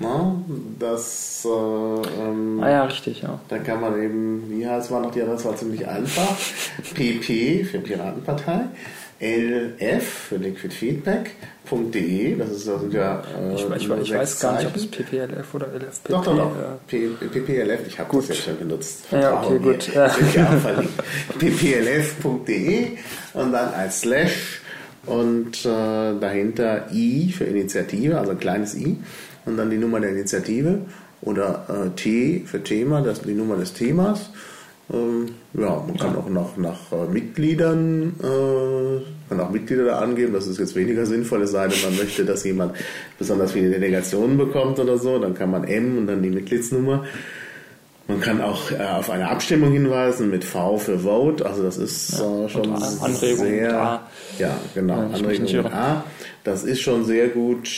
Na, das, äh, ähm, Ah ja, richtig, ja. da kann man eben, wie heißt war noch die Adresse, war ziemlich einfach. PP für Piratenpartei, LF für Liquid Feedback.de, das ist also ja. Äh, Ich, ich, ich weiß gar nicht, ob es PPLF oder LFPP Doch, doch, doch. äh, P- PPLF, ich habe das ja schon benutzt. Ja, okay, mir. gut. Ja. Pplf.de und dann als Slash und äh, dahinter I für Initiative, also ein kleines I und dann die Nummer der Initiative oder äh, T für Thema, das ist die Nummer des Themas Ähm, ja, man kann auch nach, nach äh, Mitgliedern, äh, kann auch Mitglieder da angeben. Das ist jetzt weniger sinnvoll, es sei denn, man möchte, dass jemand besonders viele Delegationen bekommt oder so. Dann kann man M und dann die Mitgliedsnummer. Man kann auch äh, auf eine Abstimmung hinweisen mit V für Vote. Also das ist Ja, äh, schon Anregung sehr, A. ja genau Ja, Anregung. A. Das ist schon sehr gut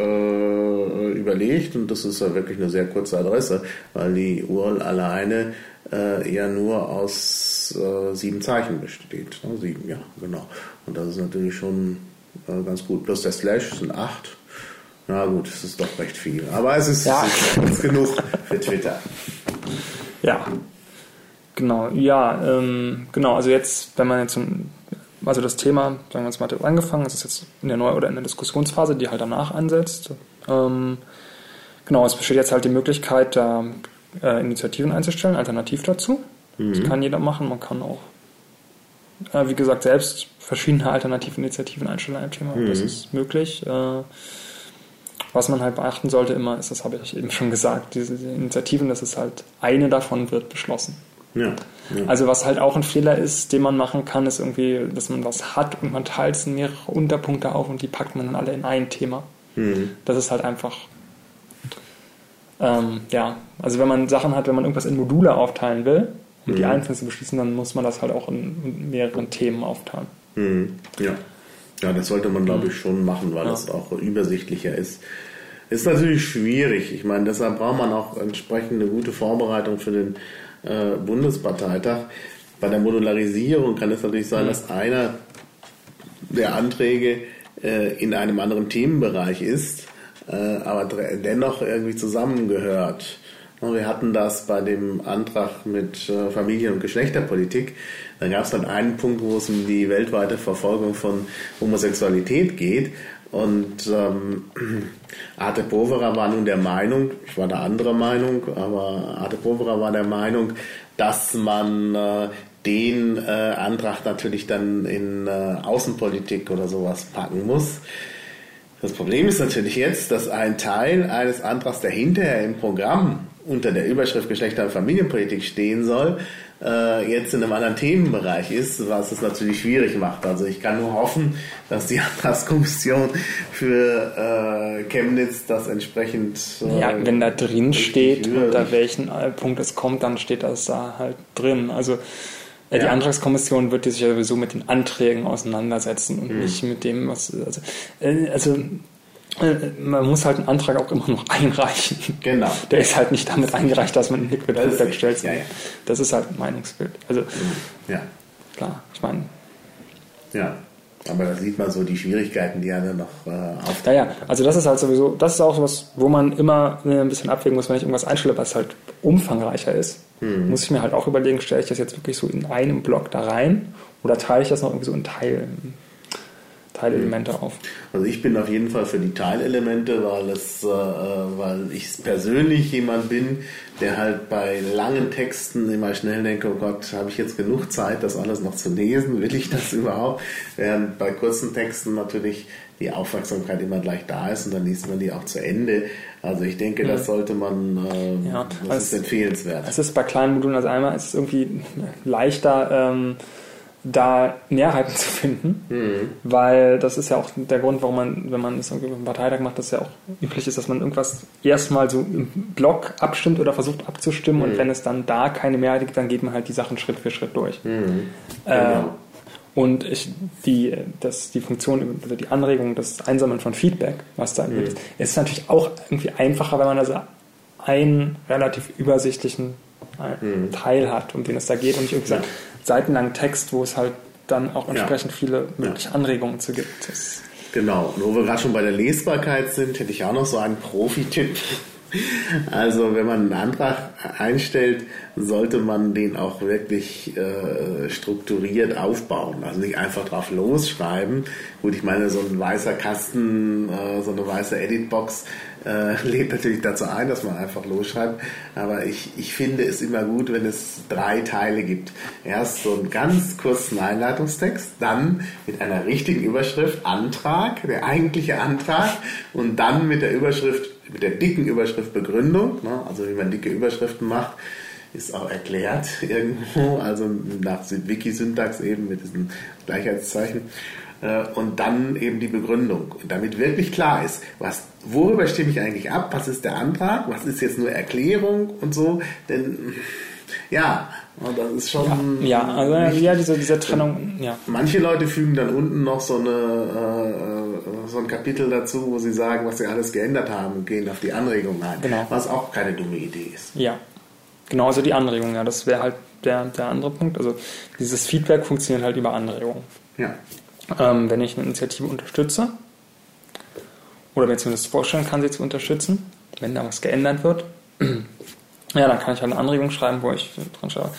äh, überlegt und das ist ja wirklich eine sehr kurze Adresse, weil die URL alleine äh, ja nur aus äh, sieben Zeichen besteht. Ne? Sieben, ja, genau. Und das ist natürlich schon äh, ganz gut. Plus der Slash sind acht. Na gut, es ist doch recht viel. Aber es ist, Ja. es ist genug für Twitter. Ja, genau. Ja, ähm, genau. Also jetzt, wenn man jetzt, also das Thema, sagen wir jetzt mal, hat angefangen, es ist jetzt in der Neu- oder in der Diskussionsphase, die halt danach ansetzt. Ähm, genau, es besteht jetzt halt die Möglichkeit, da äh, Initiativen einzustellen, alternativ dazu. Das kann jeder machen. Man kann auch, äh, wie gesagt, selbst verschiedene Alternativinitiativen einstellen an einem Thema. Das ist möglich. Äh, was man halt beachten sollte immer, ist, das habe ich eben schon gesagt, diese Initiativen, das ist halt eine davon wird beschlossen. Ja. ja. Also was halt auch ein Fehler ist, den man machen kann, ist irgendwie, dass man was hat und man teilt es in mehrere Unterpunkte auf und die packt man dann alle in ein Thema. Mhm. Das ist halt einfach, ähm, ja, also wenn man Sachen hat, wenn man irgendwas in Module aufteilen will, um die einzeln zu beschließen, dann muss man das halt auch in, mehreren Themen aufteilen. Mhm. Ja. ja, das sollte man, glaube ich, schon machen, weil es auch übersichtlicher ist. Ist natürlich schwierig. Ich meine, deshalb braucht man auch entsprechend eine gute Vorbereitung für den äh, Bundesparteitag. Bei der Modularisierung kann es natürlich sein, dass einer der Anträge äh, in einem anderen Themenbereich ist, äh, aber dennoch irgendwie zusammengehört. Wir hatten das bei dem Antrag mit äh, Familien- und Geschlechterpolitik. Da gab es dann einen Punkt, wo es um die weltweite Verfolgung von Homosexualität geht. Und ähm, Arte Povera war nun der Meinung, ich war da anderer Meinung, aber Arte Povera war der Meinung, dass man äh, den äh, Antrag natürlich dann in äh, Außenpolitik oder sowas packen muss. Das Problem ist natürlich jetzt, dass ein Teil eines Antrags, der hinterher im Programm unter der Überschrift Geschlechter- und Familienpolitik stehen soll, äh, jetzt in einem anderen Themenbereich ist, was es natürlich schwierig macht. Also ich kann nur hoffen, dass die Antragskommission für äh, Chemnitz das entsprechend. Äh, Ja, wenn da drin steht, unter welchen äh, Punkt es kommt, dann steht das da halt drin. Also äh, die Ja. Antragskommission wird die sich ja sowieso mit den Anträgen auseinandersetzen Mhm. und nicht mit dem, was. Also, äh, also man muss halt einen Antrag auch immer noch einreichen. Genau. Der ist halt nicht damit eingereicht, dass man einen Liquid Das ist Filter richtig, gestellt ja, ja. Das ist halt ein Meinungsbild. Also Ja, klar, ich meine, ja. Aber da sieht man so die Schwierigkeiten, die ja dann noch äh, auftauchen. Naja, also das ist halt sowieso, das ist auch was, wo man immer äh, ein bisschen abwägen muss, wenn ich irgendwas einstelle, was halt umfangreicher ist. Mhm. Muss ich mir halt auch überlegen, stelle ich das jetzt wirklich so in einem Block da rein oder teile ich das noch irgendwie so in Teil, Teilelemente auf? Also ich bin auf jeden Fall für die Teilelemente, weil es, äh, weil ich persönlich jemand bin, der halt bei langen Texten immer schnell denke, oh Gott, habe ich jetzt genug Zeit, das alles noch zu lesen? Will ich das überhaupt? Während bei kurzen Texten natürlich die Aufmerksamkeit immer gleich da ist und dann liest man die auch zu Ende. Also ich denke, das sollte man, äh, Ja, das also ist empfehlenswert. Es ist bei kleinen Modulen, also einmal ist es irgendwie leichter, ähm, da Nährheiten zu finden, Mhm. weil das ist ja auch der Grund, warum man, wenn man es irgendwie beim Parteitag macht, das ja auch üblich ist, dass man irgendwas erstmal so im Block abstimmt oder versucht abzustimmen Mhm. und wenn es dann da keine Mehrheit gibt, dann geht man halt die Sachen Schritt für Schritt durch. Mhm. Äh, Genau. und ich, die, das, die Funktion, also die Anregung, das Einsammeln von Feedback, was da Mhm. ist, ist natürlich auch irgendwie einfacher, wenn man also einen relativ übersichtlichen äh, Mhm. Teil hat, um den es da geht und nicht irgendwie so einen seitenlangen Text, wo es halt dann auch entsprechend viele mögliche Anregungen zu gibt. Das, Genau, und wo wir gerade schon bei der Lesbarkeit sind, hätte ich auch noch so einen Profi-Tipp. Also wenn man einen Antrag einstellt, sollte man den auch wirklich äh, strukturiert aufbauen. Also nicht einfach drauf losschreiben. Gut, ich meine, so ein weißer Kasten, äh, so eine weiße Editbox äh, lädt natürlich dazu ein, dass man einfach losschreibt. Aber ich, ich finde es immer gut, wenn es drei Teile gibt. Erst so einen ganz kurzen Einleitungstext, dann mit einer richtigen Überschrift Antrag, der eigentliche Antrag und dann mit der Überschrift, mit der dicken Überschrift Begründung, ne, also wie man dicke Überschriften macht ist auch erklärt irgendwo, also nach Wiki-Syntax eben mit diesen Gleichheitszeichen. Äh, und dann eben die Begründung. Und damit wirklich klar ist, was, worüber stimme ich eigentlich ab, was ist der Antrag, was ist jetzt nur Erklärung und so. Denn ja, das ist schon. Ja, ja also ja, diese, diese Trennung, ja. Manche Leute fügen dann unten noch so, eine, äh, so ein Kapitel dazu, wo sie sagen, was sie alles geändert haben und gehen auf die Anregung ein. Genau. Was auch keine dumme Idee ist. Ja. Genau, also die Anregung, ja, das wäre halt der, der andere Punkt. Also dieses Feedback funktioniert halt über Anregungen. Ja. Ähm, wenn ich eine Initiative unterstütze, oder mir das vorstellen kann, sie zu unterstützen, wenn da was geändert wird, ja, dann kann ich halt eine Anregung schreiben, wo ich dran schaue,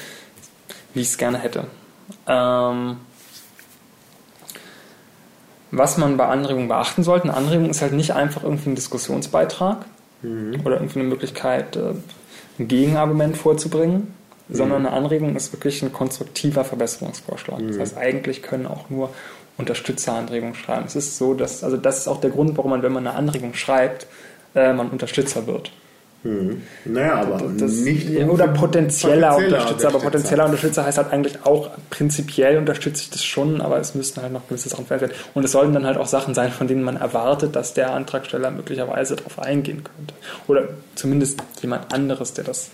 wie ich es gerne hätte. Ähm, was man bei Anregungen beachten sollte, eine Anregung ist halt nicht einfach irgendwie ein Diskussionsbeitrag mhm. oder irgendwie eine Möglichkeit, äh, ein Gegenargument vorzubringen, mhm. sondern eine Anregung ist wirklich ein konstruktiver Verbesserungsvorschlag. Mhm. Das heißt, eigentlich können auch nur Unterstützeranregungen schreiben. Es ist so, dass, also das ist auch der Grund, warum man, wenn man eine Anregung schreibt, äh, man Unterstützer wird. Hm. Naja, aber das, nicht oder potenzieller, potenzieller Unterstützer, aber potenzieller Unterstützer heißt halt eigentlich auch prinzipiell unterstütze ich das schon, aber es müssten halt noch gewisse Sachen verändert werden. Und es sollten dann halt auch Sachen sein, von denen man erwartet, dass der Antragsteller möglicherweise darauf eingehen könnte. Oder zumindest jemand anderes, der das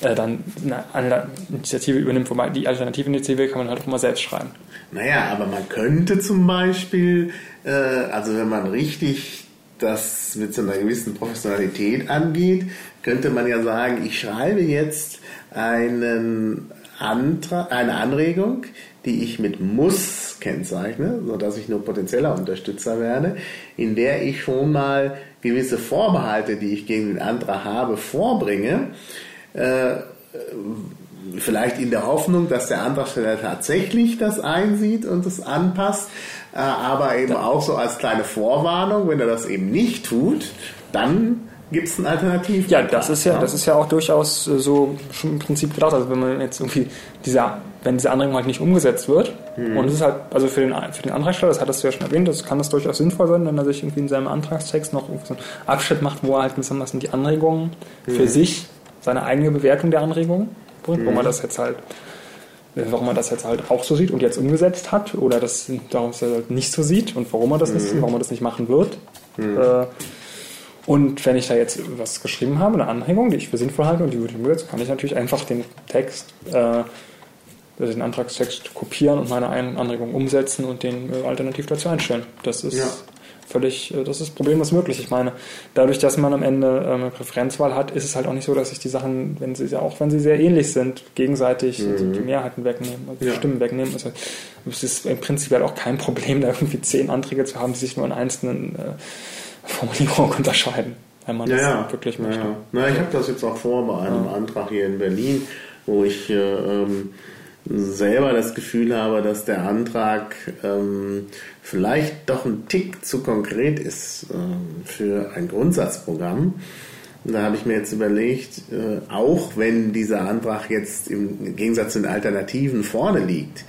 äh, dann eine Initiative übernimmt, wobei die Alternativinitiative kann man halt auch immer selbst schreiben. Naja, aber man könnte zum Beispiel, äh, also wenn man richtig das mit so einer gewissen Professionalität angeht, könnte man ja sagen, ich schreibe jetzt einen Antrag, eine Anregung, die ich mit muss kennzeichne, sodass ich nur potenzieller Unterstützer werde, in der ich schon mal gewisse Vorbehalte, die ich gegen den Antrag habe, vorbringe, vielleicht in der Hoffnung, dass der Antragsteller tatsächlich das einsieht und es anpasst, äh, aber eben auch so als kleine Vorwarnung, wenn er das eben nicht tut, dann gibt es ein Alternativ. Ja, das ist ja, das ist ja auch durchaus äh, so schon im Prinzip gedacht. Also wenn man jetzt irgendwie dieser, wenn diese Anregung halt nicht umgesetzt wird, hm. und es ist halt, also für den, für den Antragsteller, das hattest du ja schon erwähnt, das kann das durchaus sinnvoll sein, wenn er sich irgendwie in seinem Antragstext noch so einen Abschnitt macht, wo er halt die Anregungen hm. für sich, seine eigene Bewertung der Anregungen bringt, hm. wo man das jetzt halt warum man das jetzt halt auch so sieht und jetzt umgesetzt hat oder das darum es halt nicht so sieht und warum man das mhm. nicht, warum man das nicht machen wird. Mhm. Äh, und wenn ich da jetzt was geschrieben habe, eine Anhängung, die ich für sinnvoll halte und die würde ich umsetzen, kann ich natürlich einfach den Text, äh, den Antragstext kopieren und meine Anregung umsetzen und den äh, alternativ dazu einstellen. Das ist ja völlig, äh, das ist problemlos möglich. Ich meine, dadurch, dass man am Ende ähm, eine Präferenzwahl hat, ist es halt auch nicht so, dass sich die Sachen, wenn sie auch wenn sie sehr ähnlich sind, gegenseitig mhm. die Mehrheiten wegnehmen, also die ja. Stimmen wegnehmen. Also, es ist im Prinzip halt auch kein Problem, da irgendwie zehn Anträge zu haben, die sich nur in einzelnen äh, Formulierungen unterscheiden, wenn man ja, das ja. wirklich möchte. Ja, Na, ich habe das jetzt auch vor bei einem Antrag hier in Berlin, wo ich äh, ähm, selber das Gefühl habe, dass der Antrag ähm, vielleicht doch ein Tick zu konkret ist ähm, für ein Grundsatzprogramm. Und da habe ich mir jetzt überlegt, äh, auch wenn dieser Antrag jetzt im Gegensatz zu den Alternativen vorne liegt,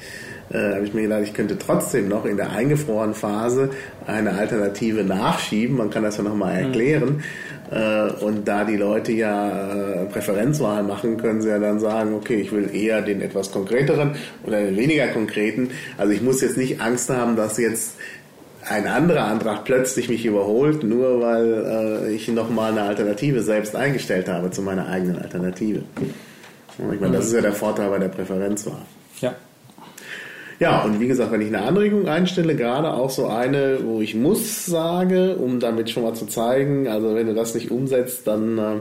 äh, habe ich mir gedacht, ich könnte trotzdem noch in der eingefrorenen Phase eine Alternative nachschieben. Man kann das ja nochmal mhm. erklären. Mhm und da die Leute ja äh, Präferenzwahl machen, können sie ja dann sagen, okay, ich will eher den etwas konkreteren oder den weniger konkreten. Also ich muss jetzt nicht Angst haben, dass jetzt ein anderer Antrag plötzlich mich überholt, nur weil äh, ich nochmal eine Alternative selbst eingestellt habe zu meiner eigenen Alternative. Ich meine, das ist ja der Vorteil bei der Präferenzwahl. Ja. Ja, und wie gesagt, wenn ich eine Anregung einstelle, gerade auch so eine, wo ich muss sage, um damit schon mal zu zeigen, also wenn du das nicht umsetzt, dann äh,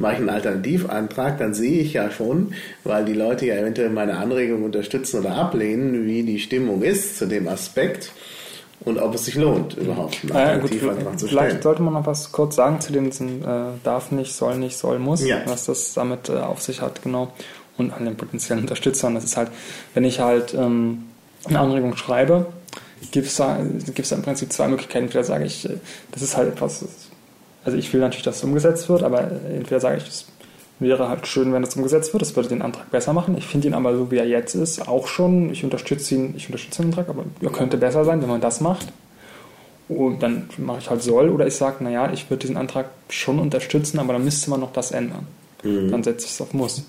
mache ich einen Alternativantrag, dann sehe ich ja schon, weil die Leute ja eventuell meine Anregung unterstützen oder ablehnen, wie die Stimmung ist zu dem Aspekt und ob es sich lohnt, überhaupt einen Alternativantrag zu stellen. Vielleicht sollte man noch was kurz sagen zu dem äh, darf nicht, soll nicht, soll, muss, ja. was das damit äh, auf sich hat, genau. Und an den potenziellen Unterstützern. Das ist halt, wenn ich halt ähm, eine Anregung schreibe, gibt es da, gibt's da im Prinzip zwei Möglichkeiten. Entweder sage ich, äh, das ist halt etwas, also ich will natürlich, dass es umgesetzt wird, aber entweder sage ich, es wäre halt schön, wenn das umgesetzt wird, das würde den Antrag besser machen. Ich finde ihn aber so, wie er jetzt ist, auch schon, ich unterstütze ihn, ich unterstütze den Antrag, aber er könnte besser sein, wenn man das macht. Und dann mache ich halt soll oder ich sage, naja, ich würde diesen Antrag schon unterstützen, aber dann müsste man noch das ändern. dann setze ich es auf Muss.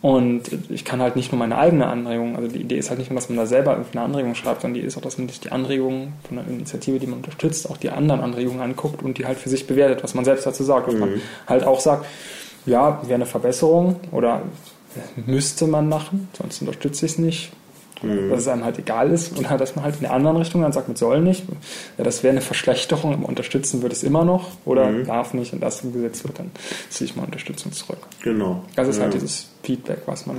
Und ich kann halt nicht nur meine eigene Anregung, also die Idee ist halt nicht nur, dass man da selber eine Anregung schreibt, sondern die ist auch, dass man sich die Anregungen von einer Initiative, die man unterstützt, auch die anderen Anregungen anguckt und die halt für sich bewertet, was man selbst dazu sagt. Dass man halt auch sagt, ja, wäre eine Verbesserung oder müsste man machen, sonst unterstütze ich es nicht. Dass es einem halt egal ist und halt, dass man halt in der anderen Richtung dann sagt, man soll nicht. Ja, das wäre eine Verschlechterung, aber unterstützen würde es immer noch oder darf nicht und das umgesetzt wird, dann ziehe ich mal Unterstützung zurück. Genau. Das ist halt Ja. dieses Feedback, was man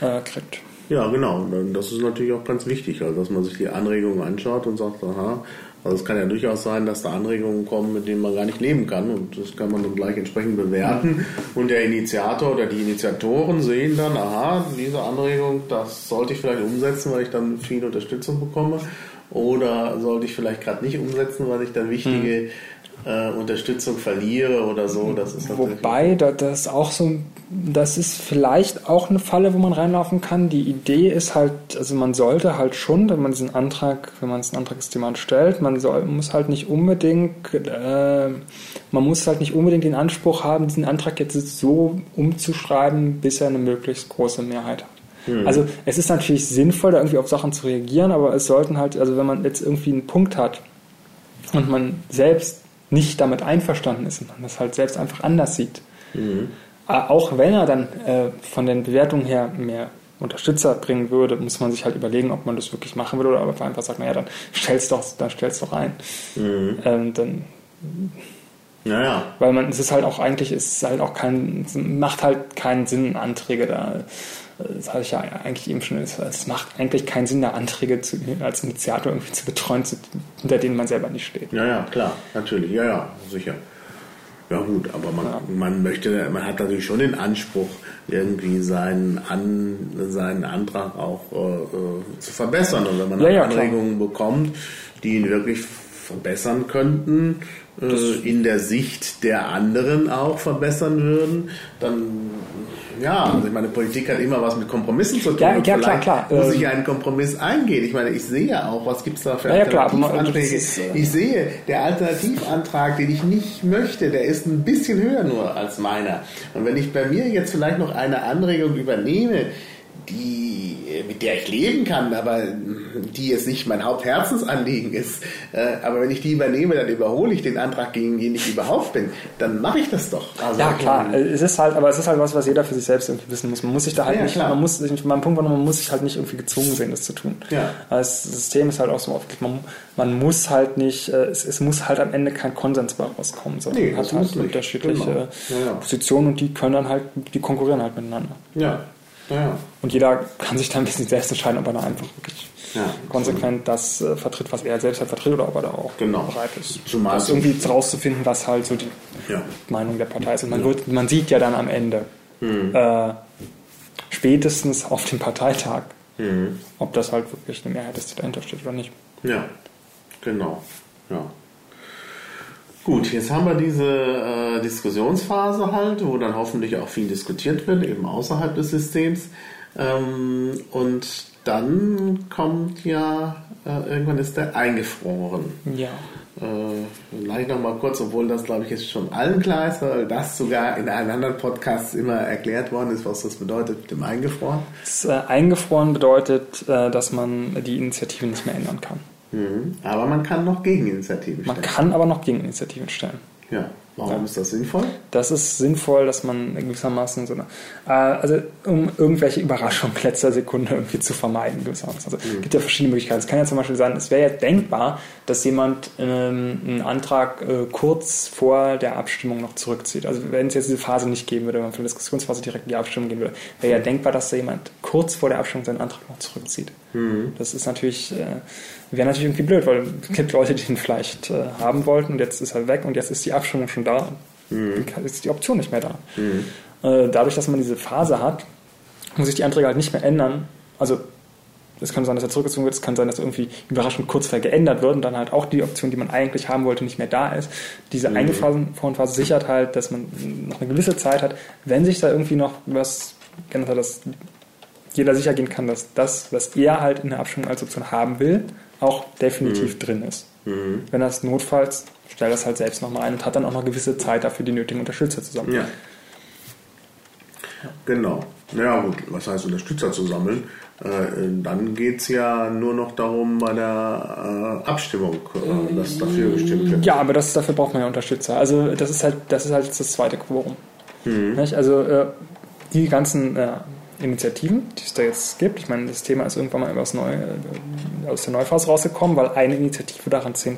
da äh, kriegt. Ja, genau. Und Das ist natürlich auch ganz wichtig, also dass man sich die Anregungen anschaut und sagt, aha, also es kann ja durchaus sein, dass da Anregungen kommen, mit denen man gar nicht leben kann. Und das kann man dann gleich entsprechend bewerten. Und der Initiator oder die Initiatoren sehen dann, aha, diese Anregung, das sollte ich vielleicht umsetzen, weil ich dann viel Unterstützung bekomme. Oder sollte ich vielleicht gerade nicht umsetzen, weil ich dann wichtige äh, Unterstützung verliere oder so. Das ist Wobei, da, das ist auch so, das ist vielleicht auch eine Falle, wo man reinlaufen kann. Die Idee ist halt, also man sollte halt schon, wenn man diesen Antrag, wenn man diesen Antragssystem stellt, man soll, muss halt nicht unbedingt, äh, man muss halt nicht unbedingt den Anspruch haben, diesen Antrag jetzt so umzuschreiben, bis er eine möglichst große Mehrheit hat. Also es ist natürlich sinnvoll, da irgendwie auf Sachen zu reagieren, aber es sollten halt, also wenn man jetzt irgendwie einen Punkt hat und man selbst nicht damit einverstanden ist und man das halt selbst einfach anders sieht, äh, auch wenn er dann äh, von den Bewertungen her mehr Unterstützer bringen würde, muss man sich halt überlegen, ob man das wirklich machen würde oder ob man einfach sagt, naja, dann stell's doch, dann stell's doch ein. Ähm, dann, Ja, ja. weil man, es ist halt auch eigentlich, es ist halt auch kein, es macht halt keinen Sinn, Anträge da, das hatte ich ja eigentlich eben schon, es macht eigentlich keinen Sinn, da Anträge zu, als Initiator irgendwie zu betreuen, zu, hinter denen man selber nicht steht. Ja, ja, klar, natürlich, ja, ja, sicher. Ja gut, aber man, man möchte, man hat natürlich schon den Anspruch, irgendwie seinen, An, seinen Antrag auch äh, äh, zu verbessern. Und wenn man Ja, ja, Anregungen bekommt, die ihn wirklich verbessern könnten, äh, in der Sicht der anderen auch verbessern würden, dann ja, also ich meine, Politik hat immer was mit Kompromissen zu tun. Ja, ja, klar, klar. Muss Ähm, ich einen Kompromiss eingehen. Ich meine, ich sehe ja auch, was gibt es da für Ja, Alternativanträge. ist, äh, ich sehe, der Alternativantrag, den ich nicht möchte, der ist ein bisschen höher nur als meiner. Und wenn ich bei mir jetzt vielleicht noch eine Anregung übernehme, die, mit der ich leben kann, aber die jetzt nicht mein Hauptherzensanliegen ist, äh, aber wenn ich die übernehme, dann überhole ich den Antrag, gegen den ich überhaupt bin, dann mache ich das doch. Also, Ja, klar. Es ist halt, aber es ist halt was, was jeder für sich selbst wissen muss. Man muss sich da halt Ja, nicht, klar. man muss sich, mein Punkt war, nur, man muss sich halt nicht irgendwie gezwungen sehen, das zu tun. Ja. Das System ist halt auch so oft, man, man muss halt nicht, äh, es, es muss halt am Ende kein Konsens bei rauskommen, sondern Nee, man hat halt unterschiedliche Genau. Ja, ja. Positionen und die können dann halt, die konkurrieren halt miteinander. Ja, ja. Und jeder kann sich dann ein bisschen selbst entscheiden, ob er da einfach wirklich Ja. konsequent das äh, vertritt, was er selbst halt vertritt, oder ob er da auch Genau. bereit ist, Zumal das irgendwie rauszufinden, was halt so die Ja. Meinung der Partei ist. Und man, wird, man sieht ja dann am Ende, Hm. äh, spätestens auf dem Parteitag, Hm. ob das halt wirklich eine Mehrheit ist, die dahinter steht oder nicht. Ja, genau. Ja. Gut, jetzt haben wir diese äh, Diskussionsphase halt, wo dann hoffentlich auch viel diskutiert wird, eben außerhalb des Systems. Ähm, und dann kommt ja, äh, irgendwann ist der eingefroren. Ja. Äh, vielleicht noch mal kurz, obwohl das glaube ich jetzt schon allen klar ist, weil das sogar in einem anderen Podcast immer erklärt worden ist, was das bedeutet mit dem Eingefroren. Das, äh, eingefroren bedeutet, äh, dass man die Initiative nicht mehr ändern kann. Mhm. Aber man kann noch Gegeninitiativen Man stellen. kann aber noch Gegeninitiativen stellen. Ja, warum ist das sinnvoll? Das ist sinnvoll, dass man gewissermaßen so eine, äh, also um irgendwelche Überraschungen letzter Sekunde irgendwie zu vermeiden, gewissermaßen. Also es gibt ja verschiedene Möglichkeiten. Es kann ja zum Beispiel sein, es wäre ja denkbar, dass jemand ähm, einen Antrag äh, kurz vor der Abstimmung noch zurückzieht. Also wenn es jetzt diese Phase nicht geben würde, wenn man von der Diskussionsphase direkt in die Abstimmung gehen würde, wäre ja denkbar, dass da jemand kurz vor der Abstimmung seinen Antrag noch zurückzieht. Das ist natürlich, äh, wäre natürlich irgendwie blöd, weil es gibt Leute, die ihn vielleicht äh, haben wollten und jetzt ist er weg und jetzt ist die Abstimmung schon da. Kann- ist die Option nicht mehr da. Äh, dadurch, dass man diese Phase hat, muss sich die Anträge halt nicht mehr ändern. Also es kann sein, dass er zurückgezogen wird, es kann sein, dass irgendwie überraschend kurz geändert wird und dann halt auch die Option, die man eigentlich haben wollte, nicht mehr da ist. Diese eingefrorene Phase sichert halt, dass man noch eine gewisse Zeit hat, wenn sich da irgendwie noch was geändert hat, dass jeder sicher gehen kann, dass das, was er halt in der Abstimmung als Option haben will, auch definitiv drin ist. Wenn er es notfalls, stellt das halt selbst nochmal ein und hat dann auch noch gewisse Zeit dafür, die nötigen Unterstützer zusammen Ja. Genau. Ja gut, was heißt Unterstützer zu sammeln? Äh, dann geht es ja nur noch darum bei der äh, Abstimmung, äh, dass dafür gestimmt wird. Ja, aber das, dafür braucht man ja Unterstützer. Also das ist halt das, ist halt das zweite Quorum. Nicht? Also äh, die ganzen äh, Initiativen, die es da jetzt gibt, ich meine, das Thema ist irgendwann mal aus, Neu, äh, aus der Neuphase rausgekommen, weil eine Initiative daran 10%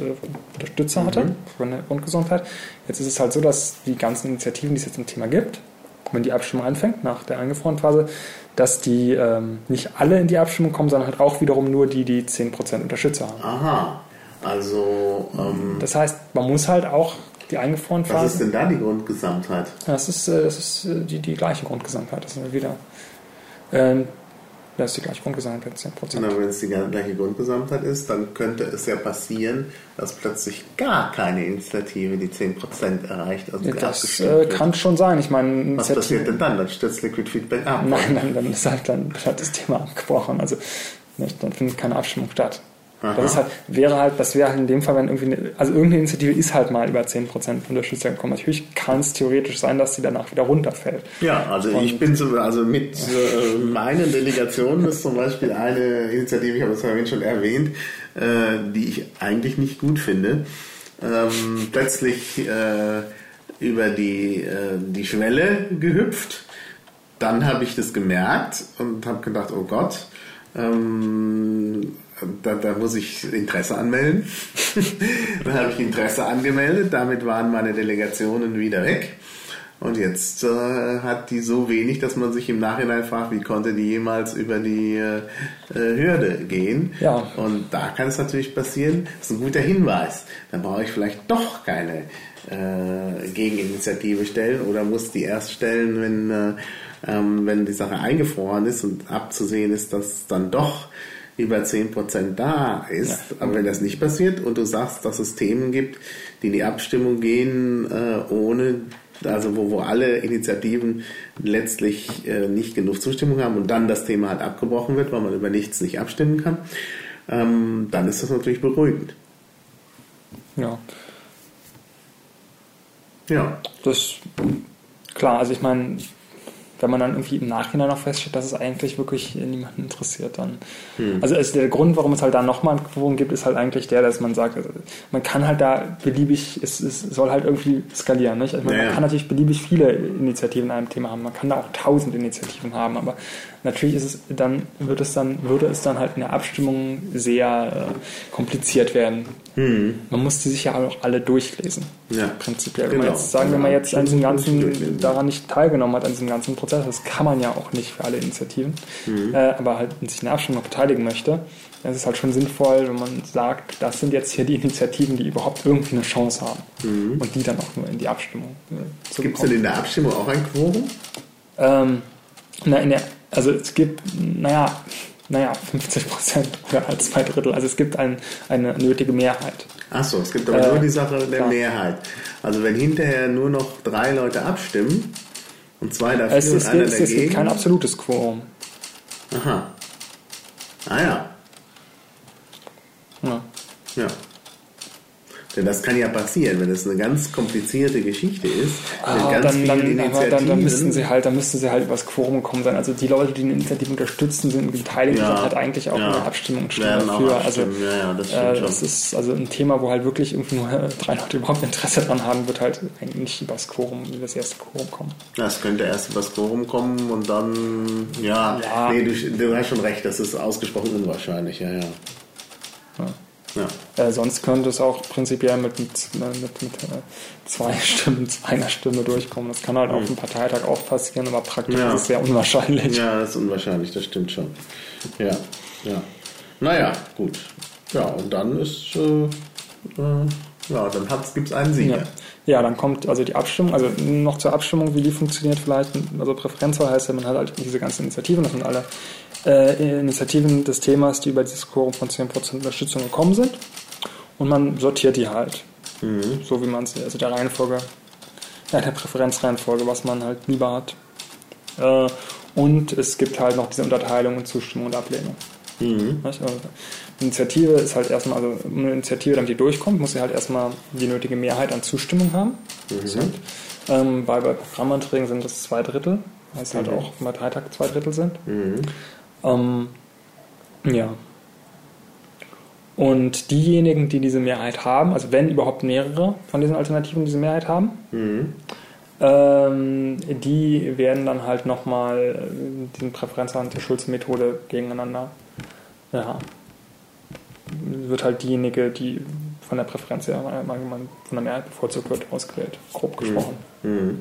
äh, Unterstützer hatte von der Grundgesundheit. Jetzt ist es halt so, dass die ganzen Initiativen, die es jetzt im Thema gibt, wenn die Abstimmung anfängt, nach der eingefrorenen Phase, dass die ähm, nicht alle in die Abstimmung kommen, sondern halt auch wiederum nur die, die 10% Unterstützer haben. Aha, also ähm, Das heißt, man muss halt auch die eingefrorenen was ist Phase. denn da die Grundgesamtheit? Das ist, äh, das ist äh, die, die gleiche Grundgesamtheit. Das sind wir wieder. Ähm, das ist die gleiche Grundgesamtheit, 10%. Und wenn es die gleiche Grundgesamtheit ist, dann könnte es ja passieren, dass plötzlich gar keine Initiative die 10% erreicht. Also Das äh, kann schon sein. Ich meine, Was passiert denn dann? Dann stürzt Liquid Feedback ab. Nein, dann, dann ist halt dann halt das Thema abgebrochen. Also nicht, dann findet keine Abstimmung statt. Aha. Das ist halt, wäre halt, das wäre halt in dem Fall, wenn irgendwie, eine, also irgendeine Initiative ist halt mal über 10% Unterstützer gekommen. Natürlich kann es theoretisch sein, dass sie danach wieder runterfällt. Ja, also ich bin so, also mit äh, meinen Delegationen ist zum Beispiel eine Initiative, ich habe es vorhin schon erwähnt, äh, die ich eigentlich nicht gut finde, ähm, plötzlich äh, über die, äh, die Schwelle gehüpft. Dann habe ich das gemerkt und habe gedacht, oh Gott, ähm, da, da muss ich Interesse anmelden. Dann habe ich Interesse angemeldet, damit waren meine Delegationen wieder weg. Und jetzt äh, hat die so wenig, dass man sich im Nachhinein fragt, wie konnte die jemals über die äh, äh, Hürde gehen. Ja. Und da kann es natürlich passieren, das ist ein guter Hinweis. Dann brauche ich vielleicht doch keine äh, Gegeninitiative stellen oder muss die erst stellen, wenn, äh, ähm, wenn die Sache eingefroren ist und abzusehen ist, dass dann doch über 10% da ist. Ja. Aber wenn das nicht passiert und du sagst, dass es Themen gibt, die in die Abstimmung gehen, äh, ohne, also wo, wo alle Initiativen letztlich äh, nicht genug Zustimmung haben und dann das Thema halt abgebrochen wird, weil man über nichts nicht abstimmen kann, ähm, dann ist das natürlich beruhigend. Ja, Ja. das, klar, also ich meine, wenn man dann irgendwie im Nachhinein noch feststellt, dass es eigentlich wirklich niemanden interessiert, dann. Also es, der Grund, warum es halt da nochmal ein Quorum gibt, ist halt eigentlich der, dass man sagt, also man kann halt da beliebig, es, es soll halt irgendwie skalieren. Nicht? Also man, Ja, ja. man kann natürlich beliebig viele Initiativen in einem Thema haben, man kann da auch tausend Initiativen haben, aber natürlich ist es dann, wird es dann, würde es dann halt in der Abstimmung sehr äh, kompliziert werden. Man muss die sich ja auch alle durchlesen. Ja. Prinzipiell. Wenn Genau. man jetzt sagen, wenn man Ja, jetzt an diesem ganzen daran nicht teilgenommen hat, an diesem ganzen Prozess, das kann man ja auch nicht für alle Initiativen, Mhm. äh, aber halt sich in der Abstimmung noch beteiligen möchte, dann ist es halt schon sinnvoll, wenn man sagt, das sind jetzt hier die Initiativen, die überhaupt irgendwie eine Chance haben und die dann auch nur in die Abstimmung äh, Gibt es denn in der Abstimmung auch ein Quorum? Ähm, na, in der, also es gibt, naja, naja, 50 Prozent oder halt zwei Drittel. Also es gibt ein, eine nötige Mehrheit. Achso, es gibt aber Äh, nur die Sache der klar. Mehrheit. Also wenn hinterher nur noch drei Leute abstimmen und zwei dafür Es, und ist, einer es, es gibt dagegen. kein absolutes Quorum. Aha. Ah. Ja. Ja. Denn das kann ja passieren, wenn es eine ganz komplizierte Geschichte ist, Ah, ganz dann, vielen dann, aber dann, dann müssten sie halt, dann müsste sie halt übers Quorum kommen sein. Also die Leute, die eine Initiative unterstützen, sind beteiligt, Ja, sind halt eigentlich auch ja. in der Abstimmung stimmen auch dafür. Also ja, ja, das äh, das ist also ein Thema, wo halt wirklich irgendwie nur drei Leute überhaupt Interesse dran haben, wird halt eigentlich nicht übers Quorum, über das erste Quorum kommen. Das könnte erst übers Quorum kommen und dann, ja, Ja. nee, du, du hast schon recht, das ist ausgesprochen unwahrscheinlich, ja, ja. Ja. Ja. Äh, sonst könnte es auch prinzipiell mit, mit, mit, mit äh, zwei Stimmen, einer Stimme durchkommen. Das kann halt auf dem Parteitag auch passieren, aber praktisch Mhm. Ja. ist es sehr unwahrscheinlich. Ja, das ist unwahrscheinlich, das stimmt schon. Ja, ja. Naja, gut. Ja, und dann ist, äh, äh, ja, dann gibt es einen Sieger. Ja. ja, dann kommt also die Abstimmung, also noch zur Abstimmung, wie die funktioniert vielleicht. Also Präferenzwahl heißt ja, man hat halt diese ganzen Initiativen, das sind alle äh, Initiativen des Themas, die über dieses Quorum von 10% Unterstützung gekommen sind. Und man sortiert die halt. So wie man es, also der Reihenfolge, ja, der Präferenzreihenfolge, was man halt lieber hat. Äh, und es gibt halt noch diese Unterteilung in Zustimmung und Ablehnung. Nicht? Also, Initiative ist halt erstmal, also eine Initiative, damit die durchkommt, muss sie halt erstmal die nötige Mehrheit an Zustimmung haben. Das sind Ähm, bei, bei Programmanträgen sind das zwei Drittel, weil es halt auch im Parteitag zwei Drittel sind. Mhm. Ähm, ja. Und diejenigen, die diese Mehrheit haben, also wenn überhaupt mehrere von diesen Alternativen diese Mehrheit haben, Mhm. ähm, die werden dann halt nochmal äh, diesen Präferenzwahl der Schulze-Methode gegeneinander. Ja. Wird halt diejenige, die von der Präferenz her mal mal von der Mehrheit bevorzugt wird, ausgewählt, grob gesprochen. Mhm.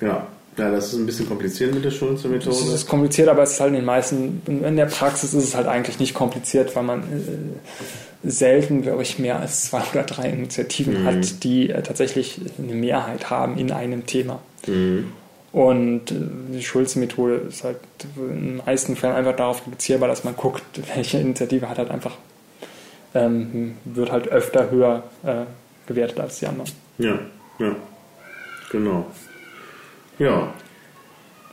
Ja. Ja, das ist ein bisschen kompliziert mit der Es Schulze-Methode. ist kompliziert, aber es ist halt in den meisten, in der Praxis ist es halt eigentlich nicht kompliziert, weil man äh, selten, glaube ich, mehr als zwei oder drei Initiativen Mhm. hat, die äh, tatsächlich eine Mehrheit haben in einem Thema. Mhm. Und äh, die Schulze-Methode ist halt in den meisten Fällen einfach darauf reduzierbar, dass man guckt, welche Initiative hat halt einfach, ähm, wird halt öfter höher äh, gewertet als die anderen. Ja, ja. Genau. Ja.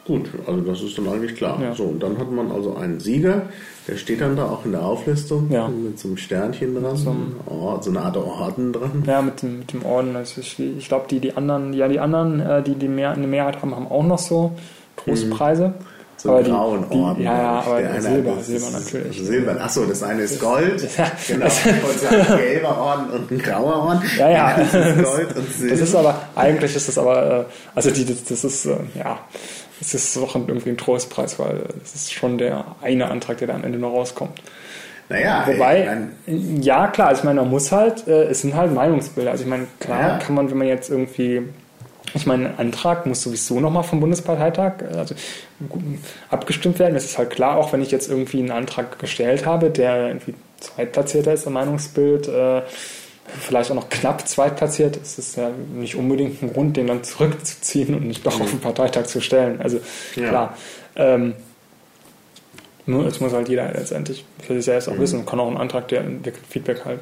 Gut, also das ist dann eigentlich klar. Ja. So, und dann hat man also einen Sieger, der steht dann da auch in der Auflistung Ja. mit so einem Sternchen dran, Zum- oh, so eine Art Orden dran. Ja, mit dem, mit dem Orden. Also ich, ich glaube, die, die anderen, ja, die anderen, äh, die, die mehr, eine Mehrheit haben, haben auch noch so Trostpreise. So einen grauen die, Orden. ja, ja, aber Der Silber, das Silber ist- natürlich. Silber, achso, das eine ist Gold. Genau. Und ein gelber Orden und ein grauer Orden. Ja, ja. Das ist Gold und Silber. Das ist aber, eigentlich ist das aber, äh, also die, das, das ist, äh, ja, es ist doch irgendwie ein Trostpreis, weil es ist schon der eine Antrag, der da am Ende noch rauskommt. naja, Wobei, ey, ja klar, also ich meine, man muss halt, äh, es sind halt Meinungsbilder. Also ich meine, klar Ja. kann man, wenn man jetzt irgendwie, ich meine, ein Antrag muss sowieso nochmal vom Bundesparteitag äh, also, abgestimmt werden. Das ist halt klar, auch wenn ich jetzt irgendwie einen Antrag gestellt habe, der irgendwie zweitplatzierter ist im Meinungsbild, äh, vielleicht auch noch knapp zweitplatziert, ist es ja nicht unbedingt ein Grund, den dann zurückzuziehen und nicht doch auf den Parteitag zu stellen. Also Ja. klar. Ähm, nur, es muss halt jeder letztendlich für sich selbst auch Mhm. wissen. Man kann auch einen Antrag, der Liquid Feedback halt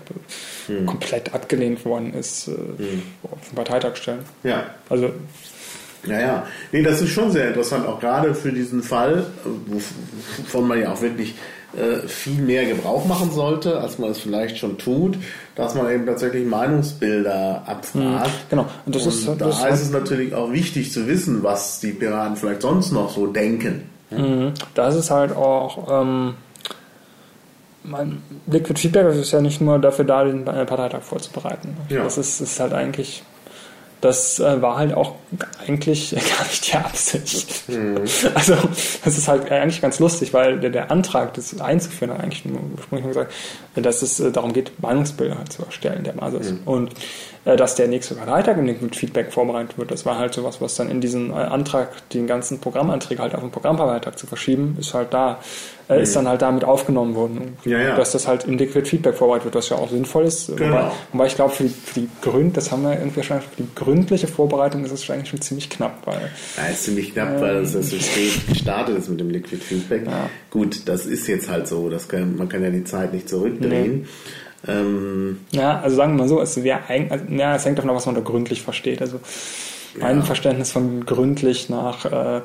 äh, komplett abgelehnt worden ist, äh, Mhm. auf den Parteitag stellen. ja, Also, Ja, ja. Nee, das ist schon sehr interessant, auch gerade für diesen Fall, äh, wovon man ja auch wirklich äh, viel mehr Gebrauch machen sollte, als man es vielleicht schon tut, dass man eben tatsächlich Meinungsbilder abfragt. genau. Und das Und ist, da das ist es natürlich auch wichtig zu wissen, was die Piraten vielleicht sonst noch so denken. Mhm. Da ist es halt auch, ähm, mein Liquid Feedback ist ja nicht nur dafür da, den äh, Parteitag vorzubereiten. Ja. Das ist, ist halt eigentlich, das äh, war halt auch eigentlich gar nicht die Absicht. Also, das ist halt eigentlich ganz lustig, weil der, der Antrag, das einzuführen, eigentlich ursprünglich gesagt, dass es äh, darum geht, Meinungsbilder halt zu erstellen, der Basis. Und äh, dass der nächste Parteitag Liquid Feedback vorbereitet wird, das war halt sowas, was dann in diesen äh, Antrag, den ganzen Programmanträge halt auf den Programmparteitag zu verschieben, ist halt da, äh, ist dann halt damit aufgenommen worden. Ja, ja. Dass das halt im Liquid Feedback vorbereitet wird, was ja auch sinnvoll ist. Genau. Wobei, wobei ich glaube, für die, für die Gründ, das haben wir irgendwie schon, für die gründliche Vorbereitung ist es eigentlich schon ziemlich knapp, weil Ja, ist ziemlich knapp, weil das so spät gestartet ist mit dem Liquid Feedback. Ja. Gut, das ist jetzt halt so, das kann, man kann ja die Zeit nicht zurückdrehen. Ähm, Ja, also sagen wir mal so, es wäre eigentlich, also, ja, es hängt davon ab, was man da gründlich versteht. Also mein Ja. Verständnis von gründlich nach äh,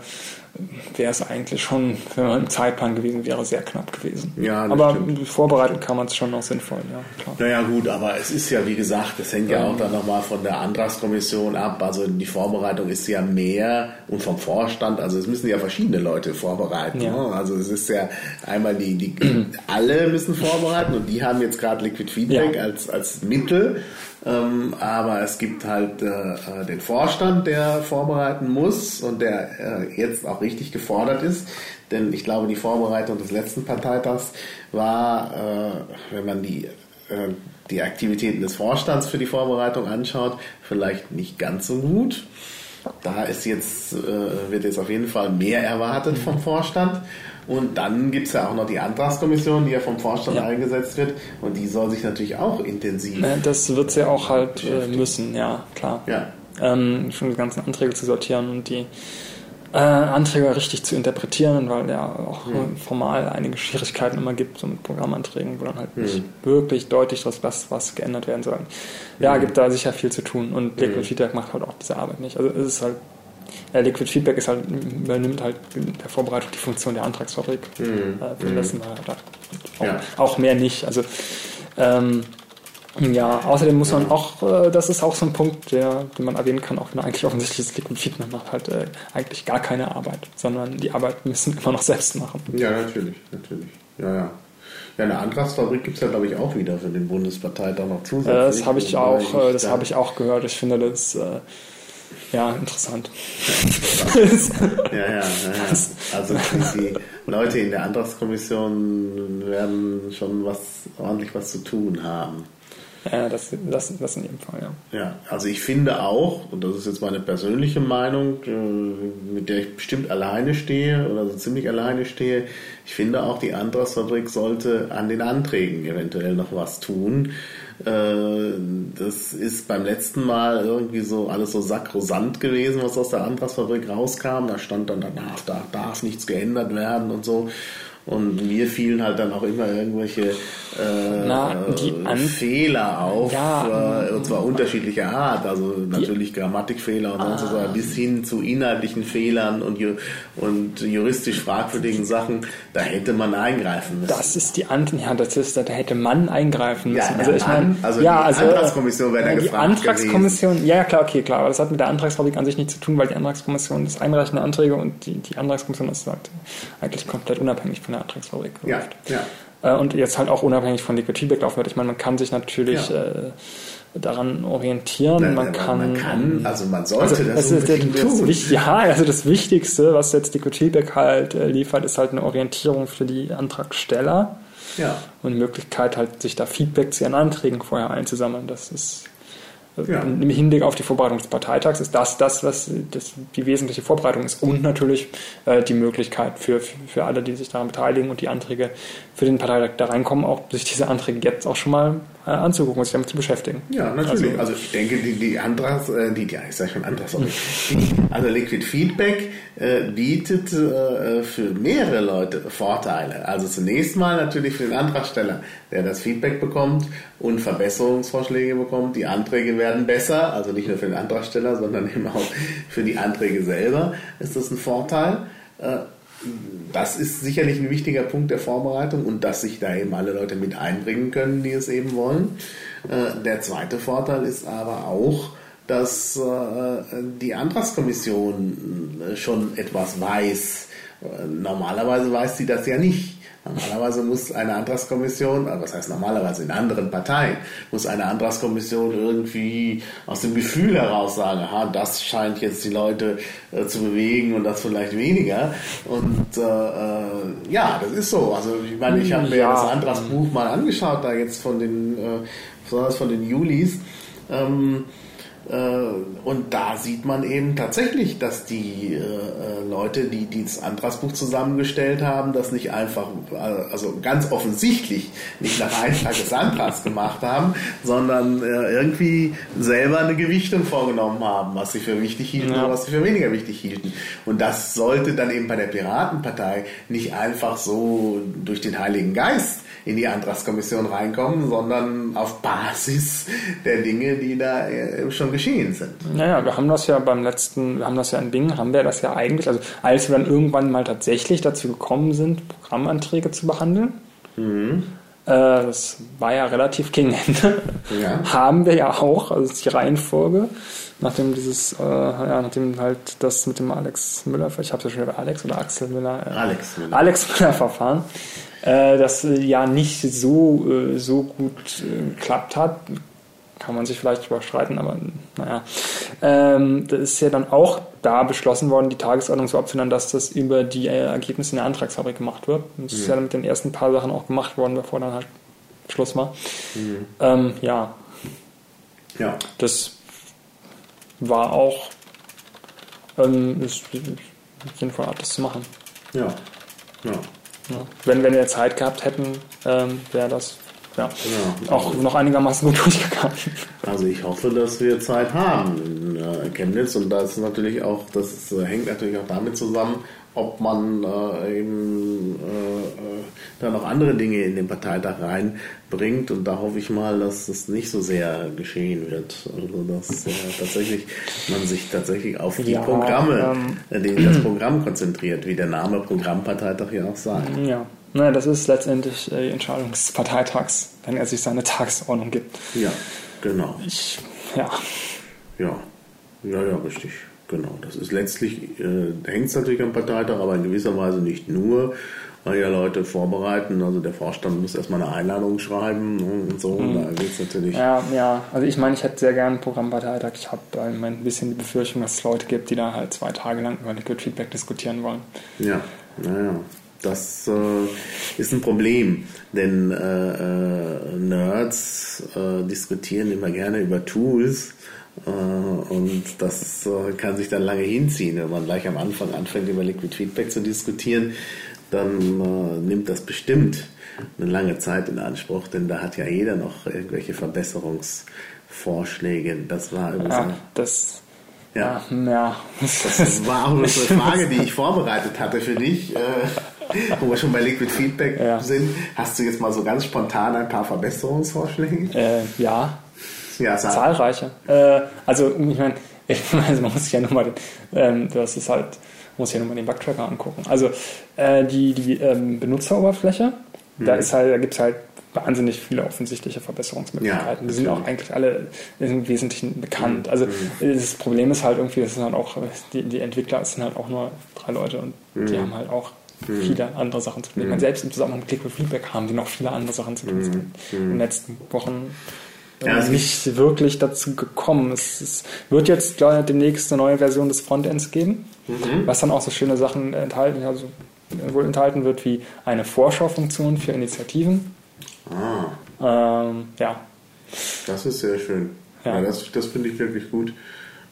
wäre es eigentlich schon, wenn man im Zeitplan gewesen wäre, sehr knapp gewesen. Ja, Aber stimmt. vorbereiten kann man es schon noch sinnvoll, ja, klar. Naja gut, aber es ist ja wie gesagt, das hängt ja auch dann nochmal von der Antragskommission ab. Also die Vorbereitung ist ja mehr und vom Vorstand, also es müssen ja verschiedene Leute vorbereiten. Ja. Ne? Also es ist ja einmal die, die alle müssen vorbereiten und die haben jetzt gerade Liquid Feedback Ja. als, als Mittel. Ähm, aber es gibt halt äh, äh, den Vorstand, der vorbereiten muss und der äh, jetzt auch richtig gefordert ist. Denn ich glaube, die Vorbereitung des letzten Parteitags war, äh, wenn man die, äh, die Aktivitäten des Vorstands für die Vorbereitung anschaut, vielleicht nicht ganz so gut. Da ist jetzt, äh, wird jetzt auf jeden Fall mehr erwartet vom Vorstand. Und dann gibt es ja auch noch die Antragskommission, die ja vom Vorstand Ja. eingesetzt wird. Und die soll sich natürlich auch intensiv. Ne, Das wird sie auch halt äh, müssen, ja, klar. Ja. ähm, schon die ganzen Anträge zu sortieren und die äh, Anträge richtig zu interpretieren, weil ja auch Hm. formal einige Schwierigkeiten immer gibt, so mit Programmanträgen, wo dann halt nicht wirklich deutlich das, was, geändert werden soll. Ja, gibt da sicher viel zu tun und Liquid Feedback macht halt auch diese Arbeit nicht. Also es ist halt, ja, Liquid Feedback ist halt, übernimmt halt in der Vorbereitung die Funktion der Antragsfabrik. Äh, letzten Mal halt auch, Ja. auch mehr nicht. Also ähm, Ja, außerdem muss man auch, äh, das ist auch so ein Punkt, der, den man erwähnen kann, auch wenn eigentlich offensichtlich ist, Liquid Feedback macht halt äh, eigentlich gar keine Arbeit, sondern die Arbeit müssen immer noch selbst machen. Ja, natürlich, natürlich. Ja, ja. Ja, eine Antragsfabrik gibt es ja, glaube ich, auch wieder für den Bundesparteitag noch zusätzlich. Äh, das habe ich auch, äh, das habe ich auch gehört. Ich finde das äh, ja interessant. Ja, ja, ja, ja. Also die, die Leute in der Antragskommission werden schon was ordentlich was zu tun haben. ja, das, das, das in jedem Fall, ja. Ja, also ich finde auch, und das ist jetzt meine persönliche Meinung, äh, mit der ich bestimmt alleine stehe oder so ziemlich alleine stehe, ich finde auch, die Antragsfabrik sollte an den Anträgen eventuell noch was tun. Äh, Das ist beim letzten Mal irgendwie so alles so sakrosant gewesen, was aus der Antragsfabrik rauskam. Da stand dann danach, da darf nichts geändert werden und so. Und mir fielen halt dann auch immer irgendwelche äh, Na, Fehler auf, Ja, äh, und zwar unterschiedlicher Art, also natürlich Grammatikfehler und sonst was, bis hin zu inhaltlichen Fehlern und, ju und juristisch fragwürdigen Sachen, da hätte man eingreifen müssen. Das ist die Ant ja, das ist, da hätte man eingreifen Ja, müssen. der also ich meine, also ja, die also, Antragskommission wäre da äh, Die gefragt Antragskommission, ja, ja, klar, okay, klar, aber das hat mit der Antragsfabrik an sich nichts zu tun, weil die Antragskommission das Einreichen der Anträge und die, die Antragskommission ist halt eigentlich komplett unabhängig von der Antragsfabrik. Ja, läuft. ja. Äh, Und jetzt halt auch unabhängig von Liquid Feedback laufen wird. Ich meine, man kann sich natürlich Ja. äh, daran orientieren, Nein, man kann, man kann, also man sollte also, das das ist der, unbedingt das, tun. Wichtig- ja, also das Wichtigste, was jetzt Liquid Feedback halt äh, liefert, ist halt eine Orientierung für die Antragsteller Ja, und die Möglichkeit halt, sich da Feedback zu ihren Anträgen vorher einzusammeln. Das ist Ja. im Hinblick auf die Vorbereitung des Parteitags ist das das, was das die wesentliche Vorbereitung ist. Und natürlich äh, die Möglichkeit für, für alle, die sich daran beteiligen und die Anträge für den Parteitag da reinkommen, auch sich diese Anträge jetzt auch schon mal äh, anzugucken sich damit zu beschäftigen. Ja, natürlich. Also, ich denke, die, die Antrags, äh, die, die, ich sag schon sorry. Die, also Liquid Feedback äh, bietet äh, für mehrere Leute Vorteile. Also zunächst mal natürlich für den Antragsteller, der das Feedback bekommt und Verbesserungsvorschläge bekommt. Die Anträge werden besser, also nicht nur für den Antragsteller, sondern eben auch für die Anträge selber ist das ein Vorteil. Das ist sicherlich ein wichtiger Punkt der Vorbereitung und dass sich da eben alle Leute mit einbringen können, die es eben wollen. Äh, Der zweite Vorteil ist aber auch, dass äh, die Antragskommission äh, schon etwas weiß. Normalerweise weiß sie das ja nicht. Normalerweise muss eine Antragskommission, also was heißt normalerweise in anderen Parteien, muss eine Antragskommission irgendwie aus dem Gefühl heraus sagen, aha, das scheint jetzt die Leute äh, zu bewegen und das vielleicht weniger. Und äh, äh, ja, das ist so. Also ich meine, ich habe mir Ja. das Antragsbuch mal angeschaut, da jetzt von den, äh, besonders von den Julis. Ähm, äh, und da sieht man eben tatsächlich, dass die äh, äh, Leute, die dieses Antragsbuch zusammengestellt haben, das nicht einfach, äh, also ganz offensichtlich nicht nach Eintrag des Antrags gemacht haben, sondern äh, irgendwie selber eine Gewichtung vorgenommen haben, was sie für wichtig hielten Ja. oder was sie für weniger wichtig hielten. Und das sollte dann eben bei der Piratenpartei nicht einfach so durch den Heiligen Geist in die Antragskommission reinkommen, sondern auf Basis der Dinge, die da äh, schon geschehen sind. Naja, wir haben das ja beim letzten, wir haben das ja in Bingen, haben wir das ja eigentlich, also als wir dann irgendwann mal tatsächlich dazu gekommen sind, Programmanträge zu behandeln, Mhm. äh, das war ja relativ gegen Ende, Ja. haben wir ja auch, also die Reihenfolge, nachdem dieses, äh, ja, nachdem halt das mit dem Alex Müller, ich habe es ja schon über Alex oder Axel Müller, äh, Alex Müller. Alex Müller Verfahren, äh, das äh, ja nicht so, äh, so gut geklappt hat. Kann man sich vielleicht überstreiten, aber naja. Ähm, das ist ja dann auch da beschlossen worden, die Tagesordnung so abzuändern, dass das über die äh, Ergebnisse in der Antragsfabrik gemacht wird. Das ist ja mit den ersten paar Sachen auch gemacht worden, bevor dann halt Schluss war. Ähm, ja, Ja. das war auch ähm, ist sinnvoll, das zu machen. Ja. Ja. Ja. Wenn, wenn wir Zeit gehabt hätten, ähm, wäre das ja, Ja. auch noch einigermaßen gut durchgegangen. Also ich hoffe, dass wir Zeit haben in äh, Chemnitz und das ist natürlich auch, das äh, hängt natürlich auch damit zusammen, ob man äh, eben äh, äh, da noch andere Dinge in den Parteitag reinbringt und da hoffe ich mal, dass das nicht so sehr geschehen wird. Also dass äh, tatsächlich man sich tatsächlich auf die Ja, Programme, ähm, äh, das Programm konzentriert, wie der Name Programmparteitag ja auch sagt. Ja, Naja, das ist letztendlich die Entscheidung des Parteitags, wenn er sich seine Tagesordnung gibt. Ja, genau. Ich, ja. Ja, ja, ja, richtig. Genau. Das ist letztlich, äh, hängt es natürlich am Parteitag, aber in gewisser Weise nicht nur, weil ja Leute vorbereiten. Also der Vorstand muss erstmal eine Einladung schreiben und so. Mhm. Da geht's natürlich. Ja, ja. Also ich meine, ich hätte sehr gerne einen Programmparteitag. Ich habe ein bisschen die Befürchtung, dass es Leute gibt, die da halt zwei Tage lang über Liquid Feedback diskutieren wollen. Ja, naja. Das äh, ist ein Problem, denn äh, äh, Nerds äh, diskutieren immer gerne über Tools äh, und das äh, kann sich dann lange hinziehen. Wenn man gleich am Anfang anfängt, über Liquid Feedback zu diskutieren, dann nimmt das bestimmt eine lange Zeit in Anspruch, denn da hat ja jeder noch irgendwelche Verbesserungsvorschläge. Das war übrigens. Ja, das ja. ja. Das war auch eine Frage, die ich vorbereitet hatte für dich. Wo wir schon bei Liquid Feedback ja. sind. Hast du jetzt mal so ganz spontan ein paar Verbesserungsvorschläge? Äh, ja. ja Zahlreiche. Äh, also, ich meine, also man muss sich ja nur mal, den, ähm, das ist halt, muss ja nur mal den Bugtracker angucken. Also, äh, die, die ähm, Benutzeroberfläche, mhm. da, ist halt, da gibt es halt wahnsinnig viele offensichtliche Verbesserungsmöglichkeiten. Ja, die sind auch eigentlich alle im Wesentlichen bekannt. Also mhm. das Problem ist halt irgendwie, das sind halt auch, die, die Entwickler sind halt auch nur drei Leute und mhm. die haben halt auch mhm. viele andere Sachen zu tun. Mhm. Selbst im Zusammenhang mit Liquid Feedback haben die noch viele andere Sachen zu tun. Mhm. In den letzten Wochen ja, also nicht wirklich dazu gekommen. Es, es wird jetzt glaube ich, demnächst eine neue Version des Frontends geben, mhm. was dann auch so schöne Sachen enthalten, also wohl enthalten wird wie eine Vorschaufunktion für Initiativen Ah. Ähm, ja. Das ist sehr schön. Ja, ja das, das finde ich wirklich gut.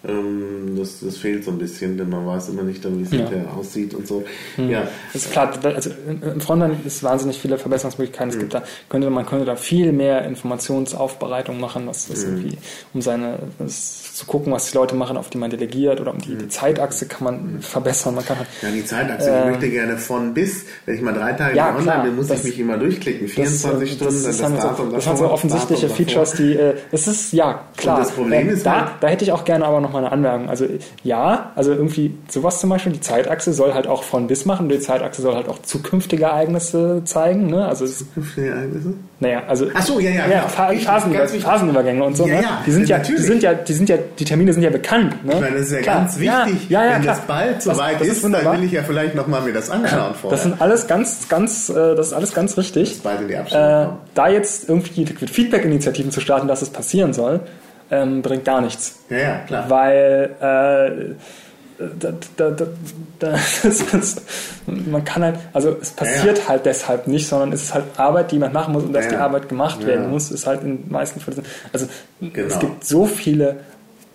Ähm, das, das fehlt so ein bisschen, denn man weiß immer nicht, wie es ja. aussieht und so. Hm. Ja. Das ist klar, also im Frontend ist wahnsinnig viele Verbesserungsmöglichkeiten. Es hm. gibt da, könnte, man könnte da viel mehr Informationsaufbereitung machen, was, was hm. irgendwie, um seine, zu gucken, was die Leute machen, auf die man delegiert oder um die, die hm. Zeitachse kann man hm. verbessern. Man kann halt, ja, die Zeitachse, äh, ich möchte gerne von bis, wenn ich mal drei Tage ja, online bin, muss das, ich mich immer durchklicken. 24 das, Stunden, das, das, das, so, das, sind so offensichtliche Features, die, äh, es ist, ja, klar. Und das Problem äh, ist da, halt, da hätte ich auch gerne aber noch mal eine Anmerkung. Also ja, also irgendwie sowas zum Beispiel, die Zeitachse soll halt auch von bis machen, die Zeitachse soll halt auch zukünftige Ereignisse zeigen. Ne? Also zukünftige Ereignisse? Naja, also Ach so, ja, ja, ja Phasen, Phasenübergänge und so. Ja, ne? ja, die sind ja, die sind ja, die sind ja, die Termine sind ja bekannt. Ne? Ich meine, das ist ja klar. ganz wichtig. Ja, ja, Wenn klar. das bald soweit ist, ist dann will ich ja vielleicht nochmal mir das anschauen vorher. Das sind alles ganz, ganz, äh, das ist alles ganz richtig. Das bald in die Abstimmung äh, da jetzt irgendwie Feedback-Initiativen zu starten, dass es passieren soll, ähm, bringt gar nichts. Ja, ja, klar. Weil äh, da, da, da, das ist, man kann halt, also es passiert ja, ja. halt deshalb nicht, sondern es ist halt Arbeit, die man machen muss und dass die Arbeit gemacht werden muss, ist halt in den meisten Fällen. Also genau. es gibt so viele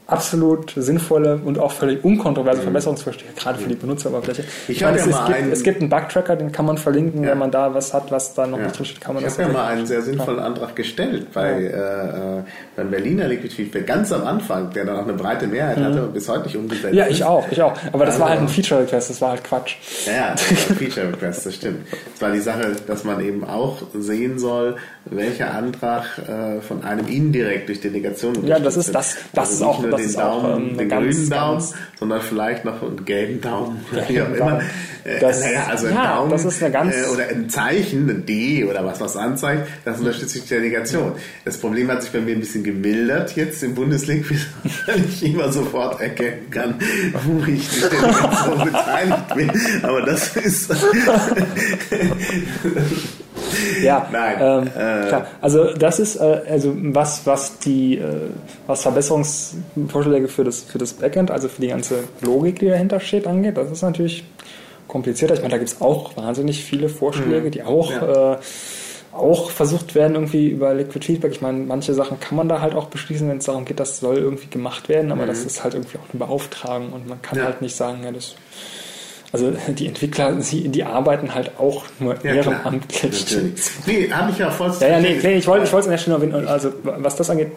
absolut sinnvolle und auch völlig unkontroverse mhm. Verbesserungsvorschläge, gerade für die Benutzeroberfläche. Ich, ich meine, es, es, gibt, einen, es gibt einen Bug-Tracker, den kann man verlinken, ja. wenn man da was hat, was da noch ja. nicht drin steht, kann man ich das Ich habe ja mal einen sehr sinnvollen Antrag gestellt bei, ja. äh, beim Berliner Liquid Feedback, ganz am Anfang, der dann auch eine breite Mehrheit mhm. hatte und bis heute nicht umgesetzt Ja, ich auch, ich auch. Aber das also, war halt ein Feature-Request, das war halt Quatsch. Ja, Feature-Request, das stimmt. Es war die Sache, dass man eben auch sehen soll, welcher Antrag äh, von einem indirekt durch Delegation Ja, das ist das, das also ist auch, das ist Daumen, ähm, den ganz, grünen Daumen, sondern vielleicht noch einen gelben Daumen, wie auch immer. Äh, Das- naja, also ein ja, Daumen das ist eine ganz- äh, oder ein Zeichen, ein D oder was was anzeigt, das unterstützt die Delegation. Das Problem hat sich bei mir ein bisschen gemildert jetzt im Bundeslink, weil ich immer sofort erkennen kann, wo ich die Delegation beteiligt bin. Aber das ist Ja, Nein, ähm, äh, klar. Also das ist äh, also was was die äh, was Verbesserungsvorschläge für das für das Backend, also für die ganze Logik, die dahinter steht, angeht. Das ist natürlich komplizierter. Ich meine, da gibt es auch wahnsinnig viele Vorschläge, die auch Mhm. Ja. äh, auch versucht werden irgendwie über Liquid Feedback. Ich meine, manche Sachen kann man da halt auch beschließen, wenn es darum geht, das soll irgendwie gemacht werden, aber das ist halt irgendwie auch eine Beauftragung und man kann Mhm. Ja. halt nicht sagen, ja, das also die Entwickler, die, die arbeiten halt auch nur Ja, ehrenamtlich. Nee, habe ich ja voll Ja, ja, nee, nee ich wollte es an der Stelle noch erwähnen. Also was das angeht,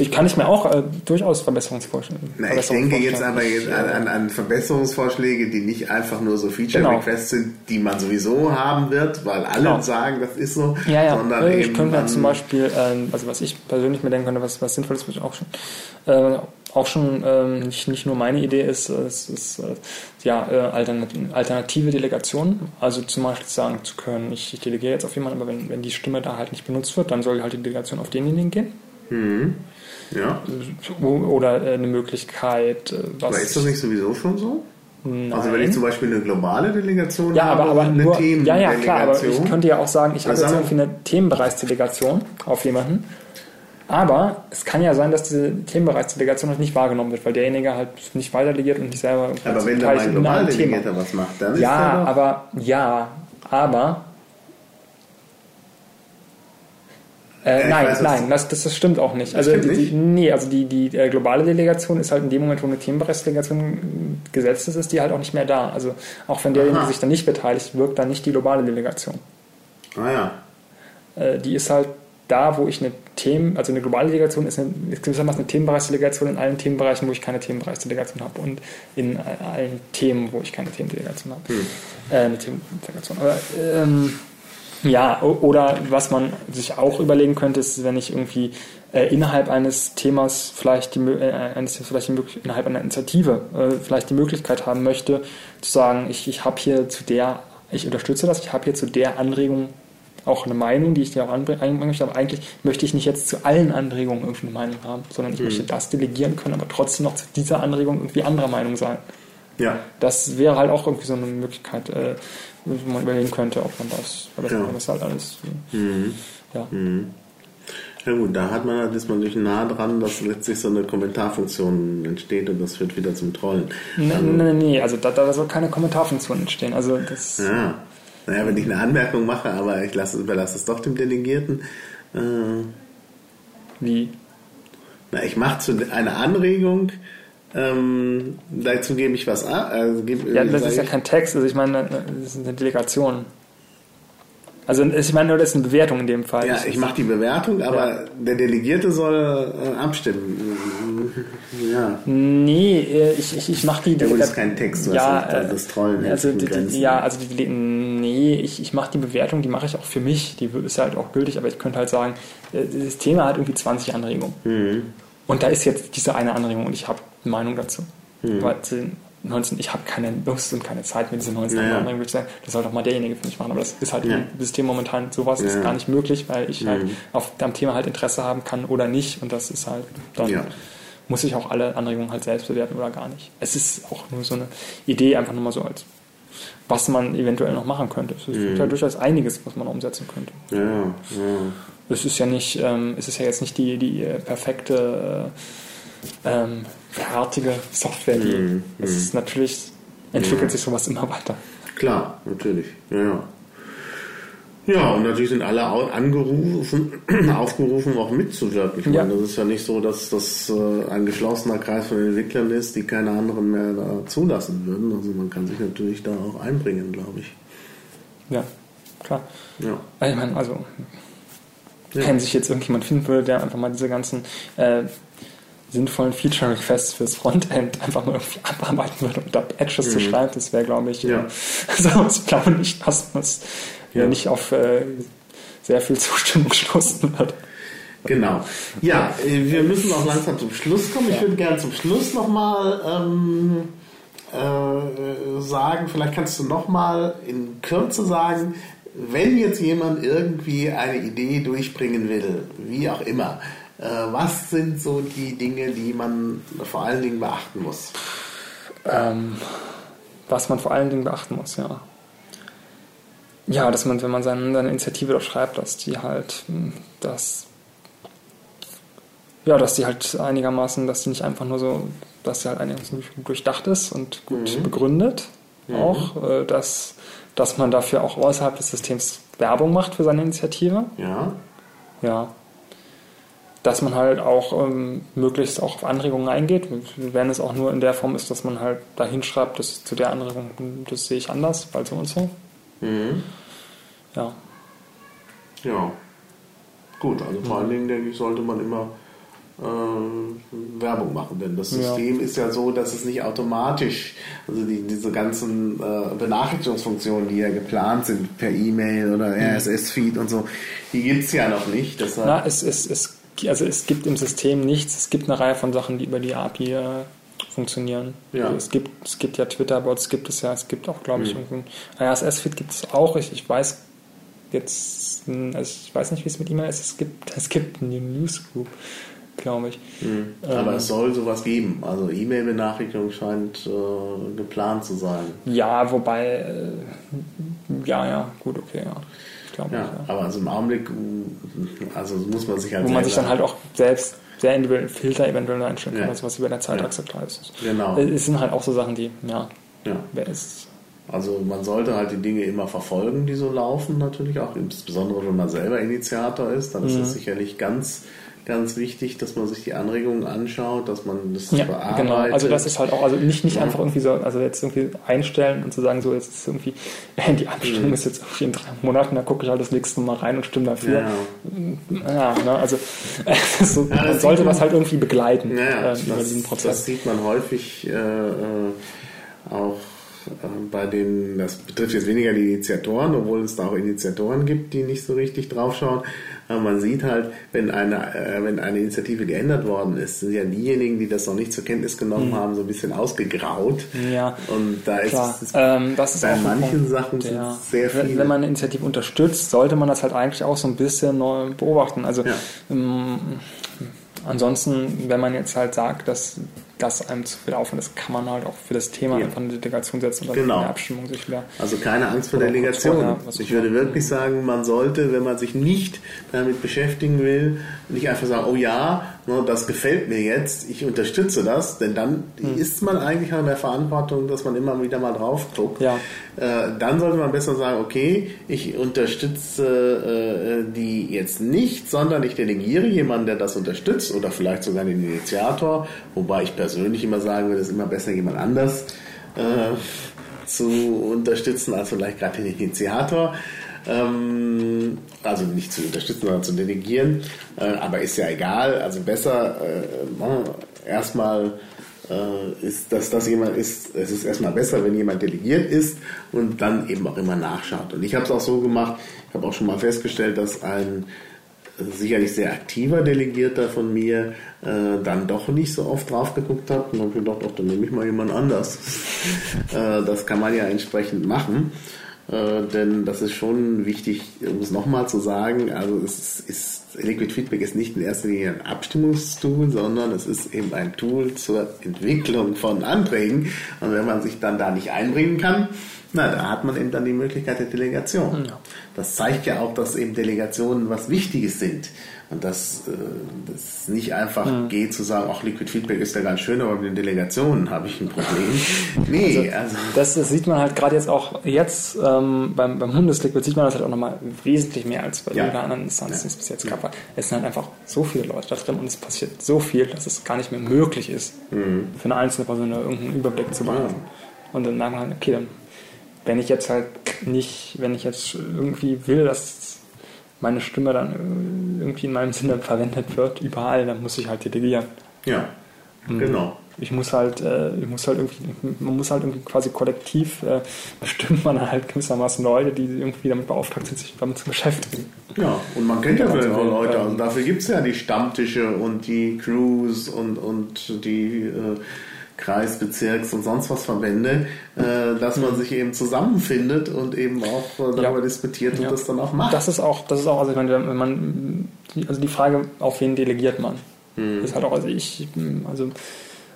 Ich kann ich mir auch äh, durchaus Verbesserungsvorschläge. Na, ich denke jetzt aber jetzt an, an, an Verbesserungsvorschläge, die nicht einfach nur so Feature-Requests Genau. sind, die man sowieso haben wird, weil alle Genau. sagen, das ist so, Ja, ja. sondern Äh, ich eben könnte mir zum Beispiel, ähm, also was ich persönlich mir denken könnte, was, was sinnvoll ist, was ich auch schon, äh, auch schon ähm, nicht, nicht nur meine Idee ist, äh, es ist äh, ja äh, alternat alternative Delegation. Also zum Beispiel sagen zu können, ich, ich delegiere jetzt auf jemanden, aber wenn, wenn die Stimme da halt nicht benutzt wird, dann soll halt die Delegation auf denjenigen gehen. Mhm. Ja, Oder äh, eine Möglichkeit, äh, was. aber ist das nicht sowieso schon so? Nein. Also wenn ich zum Beispiel eine globale Delegation Ja, habe aber, aber eine nur, ja, ja, klar, aber ich könnte ja auch sagen, ich habe Was jetzt irgendwie eine Themenbereichsdelegation auf jemanden, aber es kann ja sein, dass diese Themenbereichsdelegation halt nicht wahrgenommen wird, weil derjenige halt nicht weiter delegiert und nicht selber aber wenn da beteiligt mein in einem global Thema. Delegierter was macht, dann ist Ja, der doch, aber, ja, aber, Ja, äh, ich nein, nein, das, das, das stimmt auch nicht. Also die, nicht? Die, nee, also die, die äh, globale Delegation ist halt in dem Moment, wo eine Themenbereichsdelegation gesetzt ist, ist die halt auch nicht mehr da. Also auch wenn derjenige sich dann nicht beteiligt, wirkt dann nicht die globale Delegation. ah ja, Äh, die ist halt da, wo ich eine Themen, also eine globale Delegation ist, eine, ist gewissermaßen eine Themenbereichsdelegation in allen Themenbereichen, wo ich keine Themenbereichsdelegation habe und in äh, allen Themen, wo ich keine Themendelegation habe. Äh, eine Themendelegation. Aber ähm, ja, oder was man sich auch überlegen könnte, ist, wenn ich irgendwie äh, innerhalb eines Themas vielleicht die, Mö- äh, eines, vielleicht die, innerhalb einer Initiative äh, vielleicht die Möglichkeit haben möchte, zu sagen, ich, ich habe hier zu der, ich unterstütze das, ich habe hier zu der Anregung auch eine Meinung, die ich dir auch anbringen einbringen möchte, aber eigentlich möchte ich nicht jetzt zu allen Anregungen irgendwie eine Meinung haben, sondern ich möchte das delegieren können, aber trotzdem noch zu dieser Anregung irgendwie anderer Meinung sein. ja, Das wäre halt auch irgendwie so eine Möglichkeit, äh, man überlegen könnte, ob man das verbessern Ja. kann. Das halt alles. mhm. Ja. Ja gut, da hat man, ist man natürlich nah dran, dass letztlich so eine Kommentarfunktion entsteht und das führt wieder zum Trollen. Nee, Also, nee, nee, also da, da soll keine Kommentarfunktion entstehen. Also das. ja. Naja, wenn ich eine Anmerkung mache, aber ich lasse, überlasse es doch dem Delegierten. Äh, Wie? na, ich mache eine Anregung, ähm, dazu gebe ich was an. Also gebe, Ja, das sage ist ja kein Text, also ich meine, das ist eine Delegation. Also ich meine, nur das ist eine Bewertung in dem Fall. Ja, Das ich mache die Bewertung, aber Ja. der Delegierte soll äh, abstimmen. Ja. Nee, äh, ich, ich, ich mache die. Ja, gut, das ist kein Text, du ja, hast äh, das Trollen also die, die, ja, also die, nee, ich, ich mache die Bewertung, die mache ich auch für mich. Die ist halt auch gültig, aber ich könnte halt sagen, äh, das Thema hat irgendwie 20 Anregungen. Mhm. Und da ist jetzt diese eine Anregung und ich habe Meinung dazu. Mhm. Weil die 19, ich habe keine Lust und keine Zeit, mir diese 19 Ja, ja. Anregungen zu sagen. Das soll doch mal derjenige für mich machen. Aber das ist halt Ja. im System momentan sowas ist Ja. gar nicht möglich, weil ich halt Mhm. auf am Thema halt Interesse haben kann oder nicht. Und das ist halt dann Ja. muss ich auch alle Anregungen halt selbst bewerten oder gar nicht. Es ist auch nur so eine Idee, einfach nur mal so als was man eventuell noch machen könnte. Es Mhm. gibt ja durchaus einiges, was man umsetzen könnte. Ja, ja. Es ist ja nicht, ähm, es ist ja jetzt nicht die, die äh, perfekte, äh, ähm, fertige Software, die Mhm, es ist natürlich entwickelt sich sowas immer weiter. Klar, natürlich. Ja, ja. Ja, und natürlich sind alle angerufen, aufgerufen, auch mitzuwirken. Ich Ja. meine, das ist ja nicht so, dass das äh, ein geschlossener Kreis von Entwicklern ist, die keine anderen mehr da zulassen würden. Also man kann sich natürlich da auch einbringen, glaube ich. Ja, klar. Ja. Ich meine, also, Ja. wenn sich jetzt irgendjemand finden würde, der einfach mal diese ganzen äh, sinnvollen Feature-Requests fürs Frontend einfach mal irgendwie abarbeiten würde und da Patches zu schreiben, das wäre, glaube ich, Mhm. Ja. äh, also ich glaube nicht, dass das Ja. nicht auf äh, sehr viel Zustimmung stoßen wird. Genau. Ja, äh, wir müssen auch langsam zum Schluss kommen. Ich würde gerne zum Schluss nochmal ähm, äh, sagen, vielleicht kannst du nochmal in Kürze sagen, wenn jetzt jemand irgendwie eine Idee durchbringen will, wie auch immer, äh, was sind so die Dinge, die man vor allen Dingen beachten muss? Ähm, was man vor allen Dingen beachten muss, ja. Ja, dass man, wenn man seine, seine Initiative doch schreibt, dass die halt, mh, dass, ja, dass die halt einigermaßen, dass die nicht einfach nur so, dass sie halt einigermaßen durch- durchdacht ist und gut begründet. Auch, äh, dass, dass man dafür auch außerhalb des Systems Werbung macht für seine Initiative. Ja, Ja. Dass man halt auch ähm, möglichst auch auf Anregungen eingeht, wenn es auch nur in der Form ist, dass man halt da hinschreibt, dass zu der Anregung, das sehe ich anders, weil so und so. mhm. Ja. ja. Gut, also vor allen Dingen denke ich, sollte man immer äh, Werbung machen, denn das System ja. ist ja so, dass es nicht automatisch, also die, diese ganzen äh, Benachrichtigungsfunktionen, die ja geplant sind per E-Mail oder mhm. RSS-Feed und so, die gibt es ja noch nicht. Na, es, es, es, also es gibt im System nichts, es gibt eine Reihe von Sachen, die über die API äh, funktionieren. Ja. Also es, gibt, es gibt ja Twitter-Bots, gibt es ja, es gibt auch, glaube ich, mhm. RSS-Feed gibt es auch. Ich, ich weiß jetzt, also ich weiß nicht, wie es mit E-Mail ist. Es gibt, es gibt eine Newsgroup glaube ich. Mhm. Aber ähm, es soll sowas geben. Also E-Mail-Benachrichtigung scheint äh, geplant zu sein. Ja, wobei, äh, ja, ja, gut, okay, ja. Glaube ja, ich, ja. Aber also im Augenblick, also muss man sich halt. Wo man sich dann halt auch selbst sehr individuell Filter eventuell einstellen kann, ja. also was über der Zeitachse ja. ist. Genau. Es sind halt auch so Sachen, die, ja, ja. wer ist. Also man sollte halt die Dinge immer verfolgen, die so laufen, natürlich auch, insbesondere wenn man selber Initiator ist, dann ist mhm. das sicherlich ganz ganz wichtig, dass man sich die Anregungen anschaut, dass man das ja, bearbeitet. Genau, also das ist halt auch, also nicht, nicht ja. einfach irgendwie so, also jetzt irgendwie einstellen und zu sagen, so jetzt ist irgendwie, die Abstimmung mhm. ist jetzt irgendwie in drei Monaten, da gucke ich halt das nächste Mal rein und stimme dafür. Ja, ja ne, also so, man sollte man, das halt irgendwie begleiten äh, über das, diesen Prozess. Das sieht man häufig äh, äh auch bei den, das betrifft jetzt weniger die Initiatoren, obwohl es da auch Initiatoren gibt, die nicht so richtig draufschauen, aber man sieht halt, wenn eine, äh, wenn eine Initiative geändert worden ist, sind ja diejenigen, die das noch nicht zur Kenntnis genommen mhm. haben, so ein bisschen ausgegraut. Ja. Und da ist Klar. es ähm, das ist bei manchen Sachen ja. sehr viel. Wenn man eine Initiative unterstützt, sollte man das halt eigentlich auch so ein bisschen neu beobachten. Also ja. ähm, ansonsten, wenn man jetzt halt sagt, dass das einem zu viel Aufwand ist, kann man halt auch für das Thema ja. einfach eine Delegation setzen und dann genau. eine Abstimmung sich wieder. Also keine Angst vor Delegation. Ja, ich würde wirklich sagen, man sollte, wenn man sich nicht damit beschäftigen will, nicht einfach sagen, oh ja, ne, das gefällt mir jetzt, ich unterstütze das, denn dann hm. ist man eigentlich an der Verantwortung, dass man immer wieder mal drauf guckt. Ja. Äh, dann sollte man besser sagen, okay, ich unterstütze äh, die jetzt nicht, sondern ich delegiere jemanden, der das unterstützt oder vielleicht sogar den Initiator, wobei ich persönlich immer sagen würde, es ist immer besser, jemand anders äh, zu unterstützen als vielleicht gerade den Initiator. Ähm, also nicht zu unterstützen, sondern zu delegieren. Äh, aber ist ja egal. Also besser äh, erstmal äh, ist, dass das jemand ist, es ist erstmal besser, wenn jemand delegiert ist und dann eben auch immer nachschaut. Und ich habe es auch so gemacht, ich habe auch schon mal festgestellt, dass ein sicherlich sehr aktiver Delegierter von mir äh, dann doch nicht so oft drauf geguckt hat und habe gedacht, ach, dann nehme ich mal jemand anders. äh, das kann man ja entsprechend machen. Äh, denn das ist schon wichtig, um es nochmal zu sagen, also es ist, Liquid Feedback ist nicht in erster Linie ein Abstimmungstool, sondern es ist eben ein Tool zur Entwicklung von Anträgen. Und wenn man sich dann da nicht einbringen kann, na, da hat man eben dann die Möglichkeit der Delegation. Ja. Das zeigt ja auch, dass eben Delegationen was Wichtiges sind. Und dass äh, das nicht einfach mhm. geht zu sagen, ach, Liquid Feedback ist ja ganz schön, aber mit den Delegationen habe ich ein Problem. Nee, also, also das, das, sieht man halt gerade jetzt auch jetzt ähm, beim, beim Bundesliquid sieht man das halt auch nochmal wesentlich mehr als bei ja. jeder anderen Instanz, die es bis jetzt gab. Es sind halt einfach so viele Leute da drin und es passiert so viel, dass es gar nicht mehr möglich ist, mhm. für eine einzelne Person irgendeinen Überblick zu behalten. Ja. Und dann merkt man halt, okay, dann wenn ich jetzt halt nicht, wenn ich jetzt irgendwie will, dass meine Stimme dann irgendwie in meinem Sinne verwendet wird, überall, dann muss ich halt delegieren. Ja, mhm. genau. Ich muss halt, äh, ich muss halt irgendwie, man muss halt irgendwie quasi kollektiv äh, bestimmt man halt gewissermaßen Leute, die irgendwie damit beauftragt sind, sich damit zu beschäftigen. Ja, und man kennt ja vielleicht auch Leute, also dafür gibt es ja die Stammtische und die Crews und, und die äh, Kreis, Bezirks und sonst was Verbände, äh, dass man sich eben zusammenfindet und eben auch äh, darüber ja. diskutiert und ja. das dann auch macht. Das ist auch, das ist auch, also ich meine, wenn man, also die Frage, auf wen delegiert man, hm. ist halt auch, also ich, also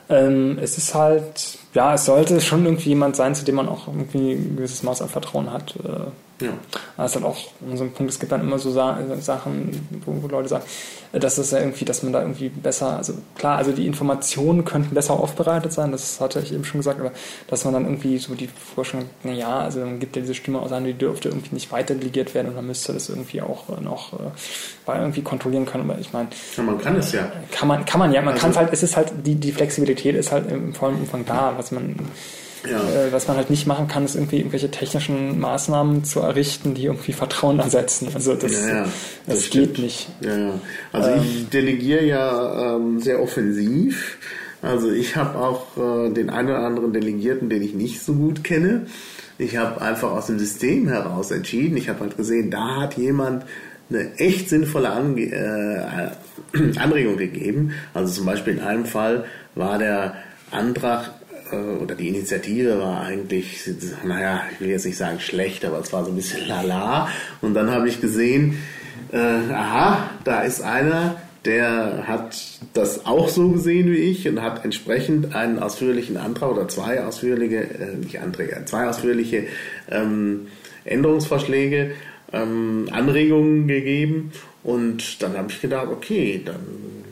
ähm, es ist halt, ja, es sollte schon irgendwie jemand sein, zu dem man auch irgendwie ein gewisses Maß an Vertrauen hat. Äh, ja. Das ist halt auch so ein Punkt, es gibt dann immer so Sachen, wo, Leute sagen, das ist ja irgendwie, dass man da irgendwie besser, also klar, also die Informationen könnten besser aufbereitet sein, das hatte ich eben schon gesagt, aber dass man dann irgendwie so die Vorstellung, naja, also dann gibt ja diese Stimme aus an, die dürfte irgendwie nicht weiter delegiert werden und dann müsste das irgendwie auch äh, noch äh, irgendwie kontrollieren können. Aber ich meine. Ja, man kann es ja. Kann man, kann man ja, man also, kann es halt, es ist halt, die, die Flexibilität ist halt im vollen Umfang da, was man Ja. Äh, was man halt nicht machen kann, ist irgendwie irgendwelche technischen Maßnahmen zu errichten, die irgendwie Vertrauen ersetzen. Also das, ja, ja, das, das geht nicht. Ja, also ähm, ich delegiere ja ähm, sehr offensiv. Also ich habe auch äh, den einen oder anderen Delegierten, den ich nicht so gut kenne. Ich habe einfach aus dem System heraus entschieden. Ich habe halt gesehen, da hat jemand eine echt sinnvolle Ange äh, Anregung gegeben. Also zum Beispiel in einem Fall war der Antrag oder die Initiative war eigentlich, naja, ich will jetzt nicht sagen schlecht, aber es war so ein bisschen lala. Und dann habe ich gesehen, äh, aha, da ist einer, der hat das auch so gesehen wie ich und hat entsprechend einen ausführlichen Antrag oder zwei ausführliche, äh, nicht Anträge, zwei ausführliche ähm, Änderungsvorschläge, ähm, Anregungen gegeben. Und dann habe ich gedacht, okay, dann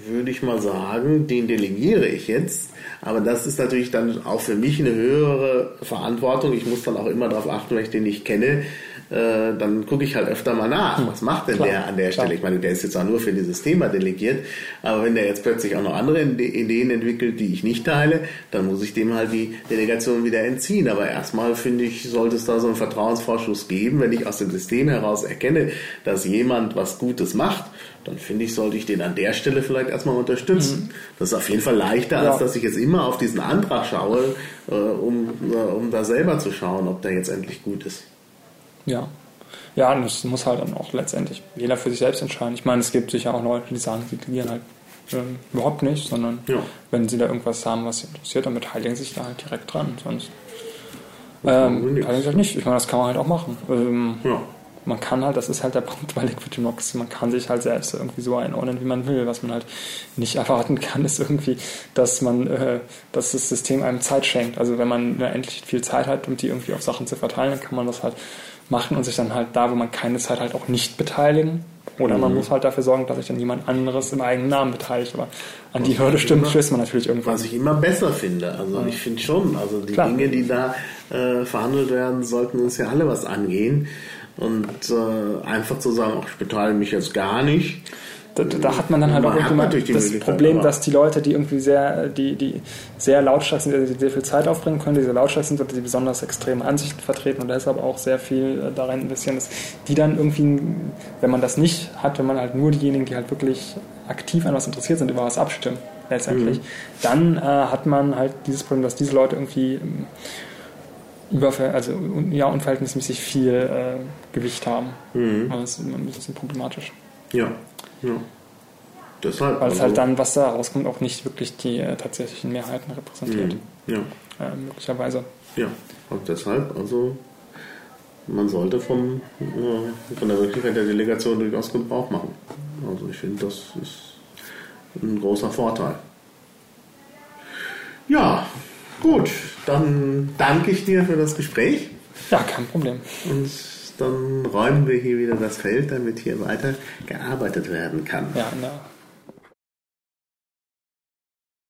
würde ich mal sagen, den delegiere ich jetzt. Aber das ist natürlich dann auch für mich eine höhere Verantwortung. Ich muss dann auch immer darauf achten, wenn ich den nicht kenne, äh, dann gucke ich halt öfter mal nach. Hm. Was macht denn Klar. der an der Stelle? Klar. Ich meine, der ist jetzt auch nur für dieses Thema delegiert. Aber wenn der jetzt plötzlich auch noch andere Ideen entwickelt, die ich nicht teile, dann muss ich dem halt die Delegation wieder entziehen. Aber erstmal finde ich, sollte es da so einen Vertrauensvorschuss geben. Wenn ich aus dem System heraus erkenne, dass jemand was Gutes macht, dann finde ich, sollte ich den an der Stelle vielleicht erstmal unterstützen. Mhm. Das ist auf jeden Fall leichter, ja. als dass ich jetzt immer auf diesen Antrag schaue, äh, um, äh, um da selber zu schauen, ob der jetzt endlich gut ist. Ja. Ja, und das muss halt dann auch letztendlich jeder für sich selbst entscheiden. Ich meine, es gibt sicher auch Leute, die sagen, sie delegieren halt äh, überhaupt nicht, sondern ja. wenn sie da irgendwas haben, was sie interessiert, dann beteiligen sie sich da halt direkt dran. Sonst ähm, beteiligen sich halt nicht. Ich meine, das kann man halt auch machen. Ähm, ja man kann halt, das ist halt der Punkt bei Liquid Democracy, man kann sich halt selbst irgendwie so einordnen, wie man will. Was man halt nicht erwarten kann, ist irgendwie, dass man, äh, dass das System einem Zeit schenkt. Also wenn man endlich viel Zeit hat, um die irgendwie auf Sachen zu verteilen, dann kann man das halt machen und sich dann halt da, wo man keine Zeit hat, auch nicht beteiligen. Oder mhm. man muss halt dafür sorgen, dass sich dann jemand anderes im eigenen Namen beteiligt. Aber an die Hürde stimmt, stößt man natürlich irgendwann. Was ich immer besser finde. Also ja. ich finde schon, also die Klar. Dinge, die da äh, verhandelt werden, sollten uns ja alle was angehen. Und äh, einfach zu sagen, ach, ich beteilige mich jetzt gar nicht. Da, da hat man dann halt man auch immer das Problem, dass die Leute, die irgendwie sehr, die, die sehr lautstark sind, die sehr viel Zeit aufbringen können, die sehr lautstark sind oder die besonders extreme Ansichten vertreten und deshalb auch sehr viel äh, darin investieren, dass die dann irgendwie, wenn man das nicht hat, wenn man halt nur diejenigen, die halt wirklich aktiv an was interessiert sind, über was abstimmen, letztendlich, mhm. dann äh, hat man halt dieses Problem, dass diese Leute irgendwie überver also ja, unverhältnismäßig viel äh, Gewicht haben. Mhm. Das ist ein bisschen problematisch. Ja, ja. Deshalb, Weil es halt also dann, was da rauskommt, auch nicht wirklich die äh, tatsächlichen Mehrheiten repräsentiert. Mhm. Ja. Äh, möglicherweise. Ja, und deshalb, also man sollte vom, äh, von der Möglichkeit der Delegation durchaus Gebrauch machen. Also ich finde, das ist ein großer Vorteil. Ja, gut, dann danke ich dir für das Gespräch. Ja, kein Problem. Und dann räumen wir hier wieder das Feld, damit hier weiter gearbeitet werden kann. Ja, der